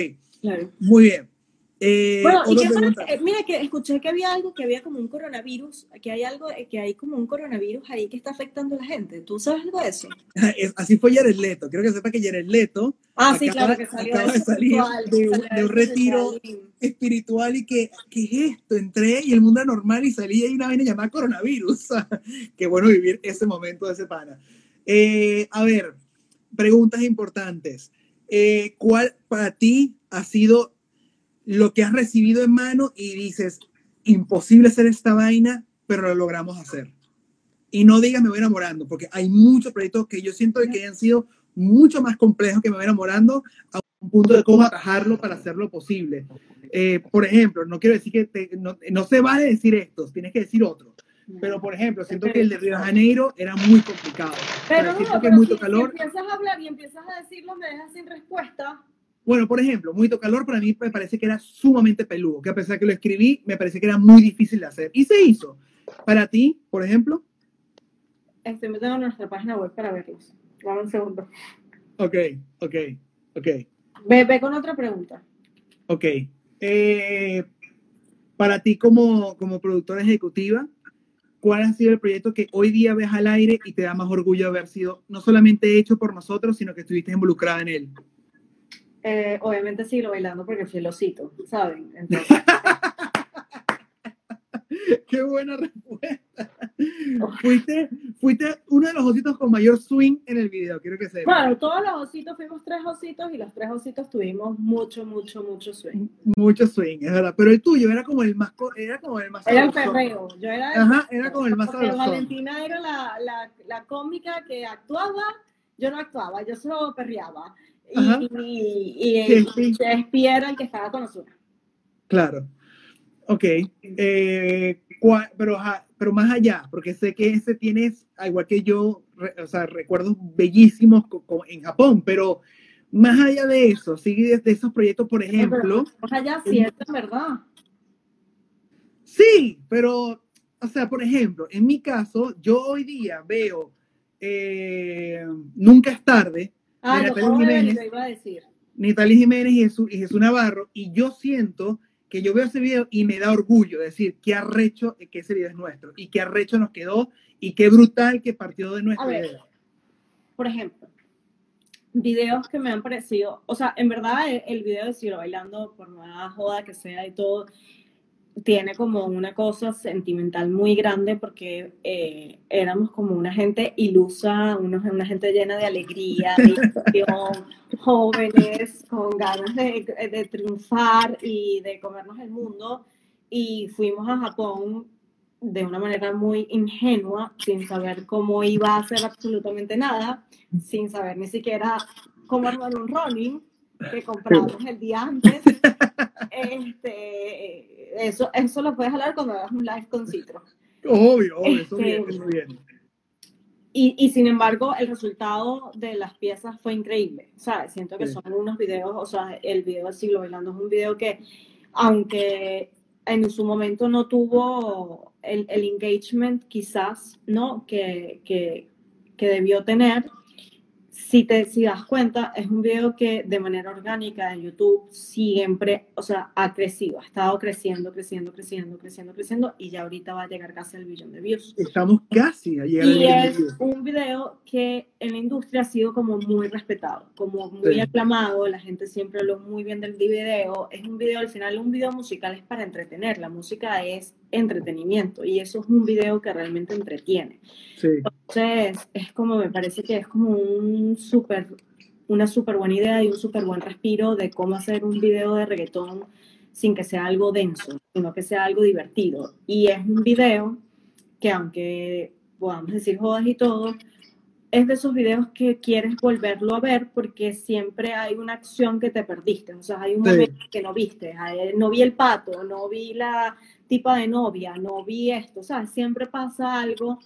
muy bien. Eh, bueno, y que, mira que escuché que había algo, que había como un coronavirus, que hay algo, que hay como un coronavirus ahí que está afectando a la gente. ¿Tú sabes algo de eso? Así fue Jared Leto. Quiero que sepa que Jared Leto ah, sí, claro, que salió acaba de salir de, un, retiro espiritual y que, ¿qué es esto? Entré y el mundo era normal y salí y hay una vaina llamada coronavirus. Qué bueno vivir ese momento de ese pana. Eh, a ver, preguntas importantes. Eh, ¿Cuál para ti ha sido lo que has recibido en mano y dices, imposible hacer esta vaina, pero lo logramos hacer. Y no digas me voy enamorando, porque hay muchos proyectos que yo siento que han sido mucho más complejos que me voy enamorando a un punto de cómo atajarlo para hacerlo posible. Eh, por ejemplo, no quiero decir que no, no, se vale decir esto, tienes que decir otro. Pero, por ejemplo, siento que el de Río de Janeiro era muy complicado. Pero, no, que mucho calor. Si empiezas a hablar y empiezas a decirlo, me dejas sin respuesta. Bueno, por ejemplo, Muy Calor para mí me parece que era sumamente peludo, que a pesar que lo escribí, me parece que era muy difícil de hacer. Y se hizo. Para ti, por ejemplo. Estoy metiendo en nuestra página web para verlos. Dame un segundo. Ok, ok, ok. Ve, ve con otra pregunta. Ok. Eh, para ti como, como productora ejecutiva, ¿cuál ha sido el proyecto que hoy día ves al aire y te da más orgullo de haber sido no solamente hecho por nosotros, sino que estuviste involucrada en él? Eh, obviamente sigo bailando porque fui el osito, ¿saben? Entonces... Qué buena respuesta. Fuiste, fuiste uno de los ositos con mayor swing en el video, quiero que sepas. Bueno, todos los ositos fuimos tres ositos y los tres ositos tuvimos mucho, mucho, mucho swing. Mucho swing, es verdad. Pero el tuyo era como el más, era como el más. Era el perreo. Yo era. Ajá, era como el más. Valentina era la, la, la cómica que actuaba, yo no actuaba, yo solo perreaba y, y, el, el que estaba con nosotros. Claro. Ok. Eh, pero, pero más allá, porque sé que ese tienes, igual que yo, o sea, recuerdos bellísimos en Japón, pero más allá de eso, sigue de, esos proyectos, por ejemplo. más allá, sí, es verdad. Sí, pero, o sea, por ejemplo, en mi caso, yo hoy día veo eh, Nunca es tarde, Ah, Natalia Jiménez, iba a decir. Natalia Jiménez y Jesús, y Jesús Navarro, y yo siento que yo veo ese video y me da orgullo decir qué arrecho que ese video es nuestro y qué arrecho nos quedó y qué brutal que partió de nuestro video. Por ejemplo, videos que me han parecido, o sea, en verdad el, el video de Ciro bailando, por más joda que sea y todo, tiene como una cosa sentimental muy grande porque eh, éramos como una gente ilusa, una gente llena de alegría, de ilusión, jóvenes con ganas de, de, triunfar y de comernos el mundo. Y fuimos a Japón de una manera muy ingenua, sin saber cómo iba a hacer absolutamente nada, sin saber ni siquiera cómo armar un running que compramos el día antes. Este, eso, eso lo puedes hablar cuando hagas un live con Citro. Obvio, obvio, eso bien, eso este, bien. Y, y, sin embargo, el resultado de las piezas fue increíble. ¿sabes? Siento que son unos videos, o sea, el video del siglo bailando es un video que, aunque en su momento no tuvo el, el engagement quizás, ¿no? Que, que, que debió tener, si te si das cuenta, es un video que de manera orgánica en YouTube siempre, o sea, ha crecido, ha estado creciendo, creciendo, creciendo, creciendo, creciendo y ya ahorita va a llegar casi al billón de views. Estamos casi a llegar Y es un video que en la industria ha sido como muy respetado, como muy aclamado, la gente siempre habló muy bien del video. Es un video, al final, un video musical es para entretener, la música es entretenimiento y eso es un video que realmente entretiene. Entonces, es como, me parece que es como un super, una súper buena idea y un súper buen respiro de cómo hacer un video de reggaetón sin que sea algo denso, sino que sea algo divertido. Y es un video que aunque podamos decir jodas y todo, es de esos videos que quieres volverlo a ver porque siempre hay una acción que te perdiste, o sea, hay un momento que no viste, no vi el pato, no vi la tipa de novia, no vi esto, o sea, siempre pasa algo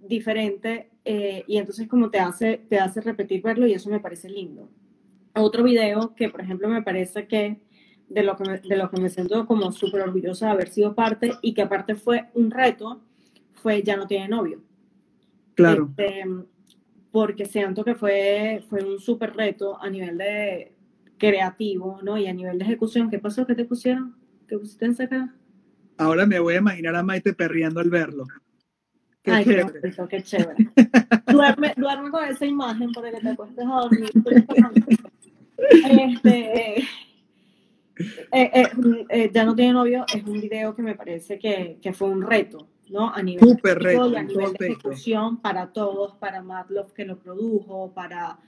diferente eh, y entonces como te hace, te hace repetir verlo y eso me parece lindo. Otro video que, por ejemplo, me parece que de lo que me, de lo que me siento como súper orgullosa de haber sido parte y que aparte fue un reto, fue Ya no tiene novio. Claro. Este, porque siento que fue, fue un súper reto a nivel de creativo, ¿no? Y a nivel de ejecución. ¿Qué pasó? ¿Qué te pusieron? ¿Qué pusiste en acá? Ahora me voy a imaginar a Maite perreando al verlo. Qué Ay, chévere. Qué, qué chévere. duerme, duerme con esa imagen para que te acuestes a dormir. este, eh, eh, eh, ya no tiene novio, es un video que me parece que, que fue un reto, ¿no? A nivel, Super reto, y a nivel de ejecución para todos, para Matloff que lo produjo, para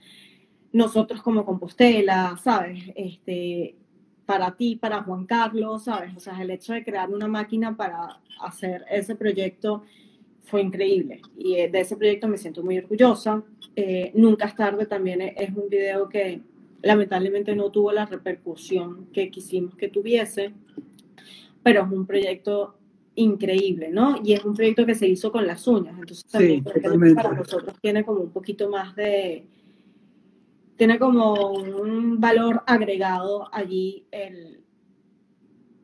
nosotros como Compostela, ¿sabes? Este, para ti, para Juan Carlos, ¿sabes? O sea, el hecho de crear una máquina para hacer ese proyecto fue increíble y eh, de ese proyecto me siento muy orgullosa. Eh, Nunca es tarde también es un video que lamentablemente no tuvo la repercusión que quisimos que tuviese, pero es un proyecto increíble, ¿no? Y es un proyecto que se hizo con las uñas, entonces también para nosotros tiene como un poquito más de, tiene como un valor agregado allí el,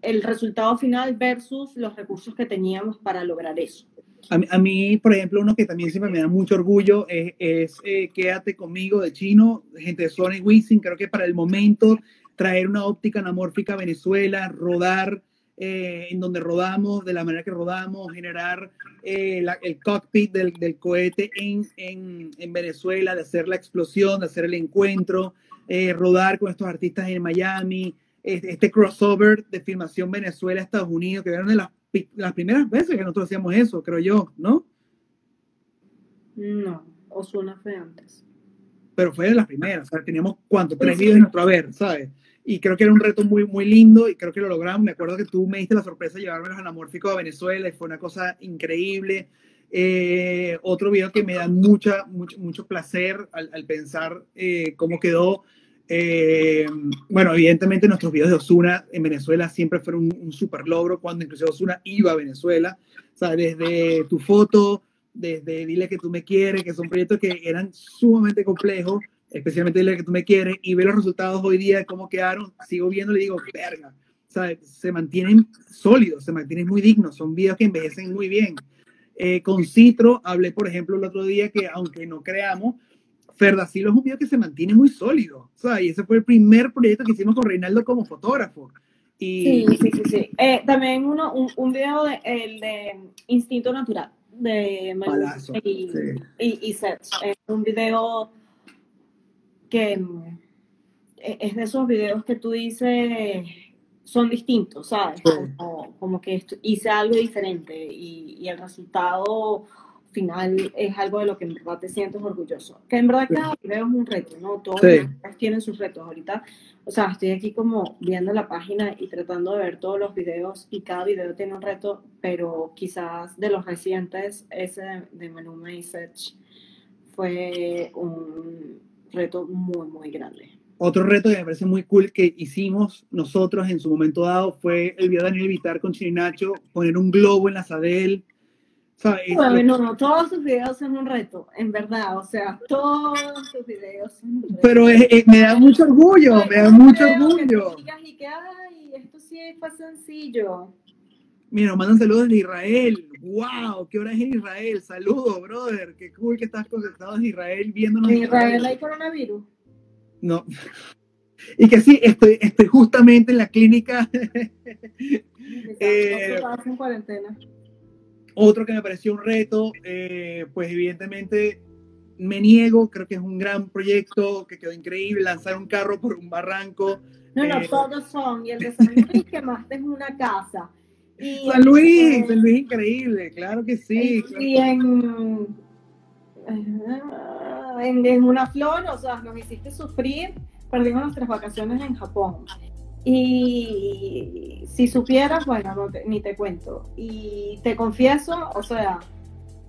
el resultado final versus los recursos que teníamos para lograr eso. A mí, por ejemplo, uno que también siempre me da mucho orgullo es, eh, Quédate conmigo de Chino, gente de Sonic Wisin. Creo que para el momento traer una óptica anamórfica a Venezuela, rodar eh, en donde rodamos, de la manera que rodamos, generar eh, el cockpit del, del cohete en, en, en, Venezuela, de hacer la explosión, de hacer el encuentro, eh, rodar con estos artistas en Miami, este, crossover de filmación Venezuela-Estados Unidos, que eran de las, las primeras veces que nosotros hacíamos eso, creo yo, ¿no? No, Osuna fue antes. Pero fue de las primeras, o sea, teníamos, ¿cuánto? Tres videos en nuestro haber, ¿sabes? Y creo que era un reto muy, muy lindo y creo que lo logramos. Me acuerdo que tú me diste la sorpresa de llevarme los anamórficos a Venezuela y fue una cosa increíble. Eh, otro video que me da mucha, mucho, mucho placer al, al pensar eh, cómo quedó. Eh, bueno, evidentemente nuestros videos de Osuna en Venezuela siempre fueron un, un super logro cuando incluso Osuna iba a Venezuela. O sea, desde tu foto, desde Dile que tú me quieres, que son proyectos que eran sumamente complejos especialmente dile que tú me quieres, y ve los resultados hoy día, cómo quedaron, sigo viendo y digo, verga, ¿sabes? se mantienen sólidos, se mantienen muy dignos, son videos que envejecen muy bien. Eh, con Citro hablé, por ejemplo, el otro día que, aunque no creamos, Ferdacilo es un video que se mantiene muy sólido, ¿sabes? Y ese fue el primer proyecto que hicimos con Reinaldo como fotógrafo. Y... Sí, sí, sí, sí. Eh, también uno, un, un video de, el de Instinto Natural de Manu y, sí. y, y Seth. Es un video que e, es de esos videos que tú dices son distintos, ¿sabes? Como, como, que hice algo diferente y, y, el resultado final es algo de lo que en verdad te sientes orgulloso. Que en verdad cada video es un reto, ¿no? Todos los tienen sus retos. Ahorita, o sea, estoy aquí como viendo la página y tratando de ver todos los videos y cada video tiene un reto, pero quizás de los recientes, ese de, de Manu Message fue un reto muy, muy grande. Otro reto que me parece muy cool que hicimos nosotros en su momento dado fue el video de Daniel Vitar con Chirinacho, poner un globo en la Sadel. Bueno, no, todos sus videos son un reto, en verdad, o sea, todos sus videos son un reto. Pero me da mucho orgullo, me da mucho orgullo. y que, ay, esto sí fue sencillo. Mira, nos mandan saludos de Israel. ¡Wow! ¿Qué hora es en Israel? Saludos, brother. Qué cool que estás conectado en Israel viéndonos. ¿En Israel hay coronavirus? No. Y que sí, estoy, estoy justamente en la clínica. eh, en cuarentena. Otro que me pareció un reto, eh, pues evidentemente me niego, creo que es un gran proyecto que quedó increíble, lanzar un carro por un barranco. No, no, eh, todos son. Y el de San Luis que más es una casa. Y San Luis, San Luis increíble, claro que sí. Y en, en, en, una flor, o sea, nos hiciste sufrir, perdimos nuestras vacaciones en Japón. Y si supieras, bueno, ni te cuento. Y te confieso, o sea...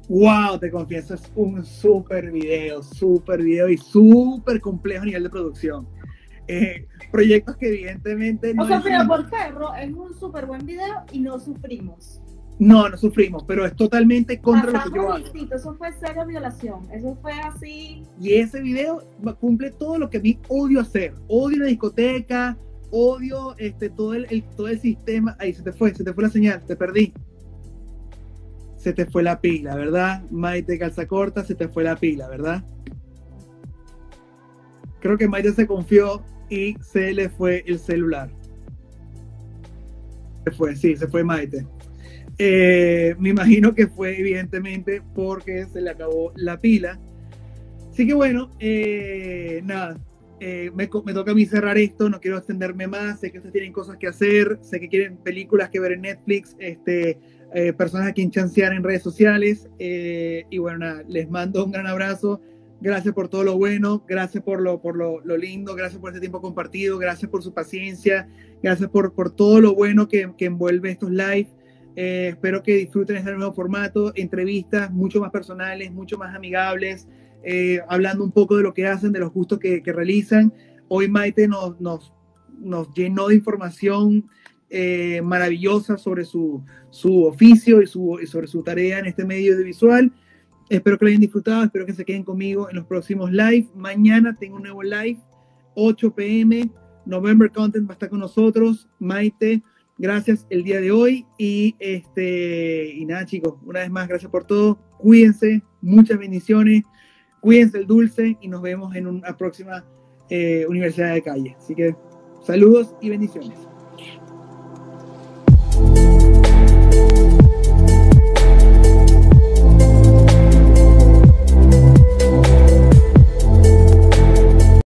Wow, te confieso, es un súper video, súper video y súper complejo a nivel de producción. Eh, proyectos que evidentemente no... O sea, pero por perro es un súper buen video y no sufrimos. No, no sufrimos, pero es totalmente contra lo que yo hago. Eso fue cero violación, eso fue así. Y ese video cumple todo lo que a mí odio hacer. Odio la discoteca, odio este, todo, el, todo el sistema. Ahí se te fue, se te fue la señal, te perdí. Se te fue la pila, ¿verdad? Maite calza corta, se te fue la pila, ¿verdad? Creo que Maite se confió y se le fue el celular. Se fue, sí, se fue Maite. Eh, me imagino que fue evidentemente porque se le acabó la pila. Así que bueno, eh, nada, eh, me, toca a mí cerrar esto, no quiero extenderme más, sé que ustedes tienen cosas que hacer, sé que quieren películas que ver en Netflix, este, eh, personas a quien chancear en redes sociales, y bueno, nada, les mando un gran abrazo, gracias por todo lo bueno, gracias por lo, por lo, lindo, gracias por este tiempo compartido, gracias por su paciencia, gracias por, por todo lo bueno que, que envuelve estos live. espero que disfruten este nuevo formato, entrevistas mucho más personales, mucho más amigables, eh, hablando un poco de lo que hacen, de los gustos que, realizan. Hoy Maite nos, nos, nos llenó de información eh, maravillosa sobre su, su oficio y, su, sobre su tarea en este medio audiovisual. Espero que lo hayan disfrutado, espero que se queden conmigo en los próximos live. Mañana tengo un nuevo live, 8 pm. November Content va a estar con nosotros. Maite, gracias el día de hoy. Y este, y nada, chicos, una vez más, gracias por todo. Cuídense, muchas bendiciones. Cuídense el dulce y nos vemos en una próxima eh, universidad de calle. Así que saludos y bendiciones.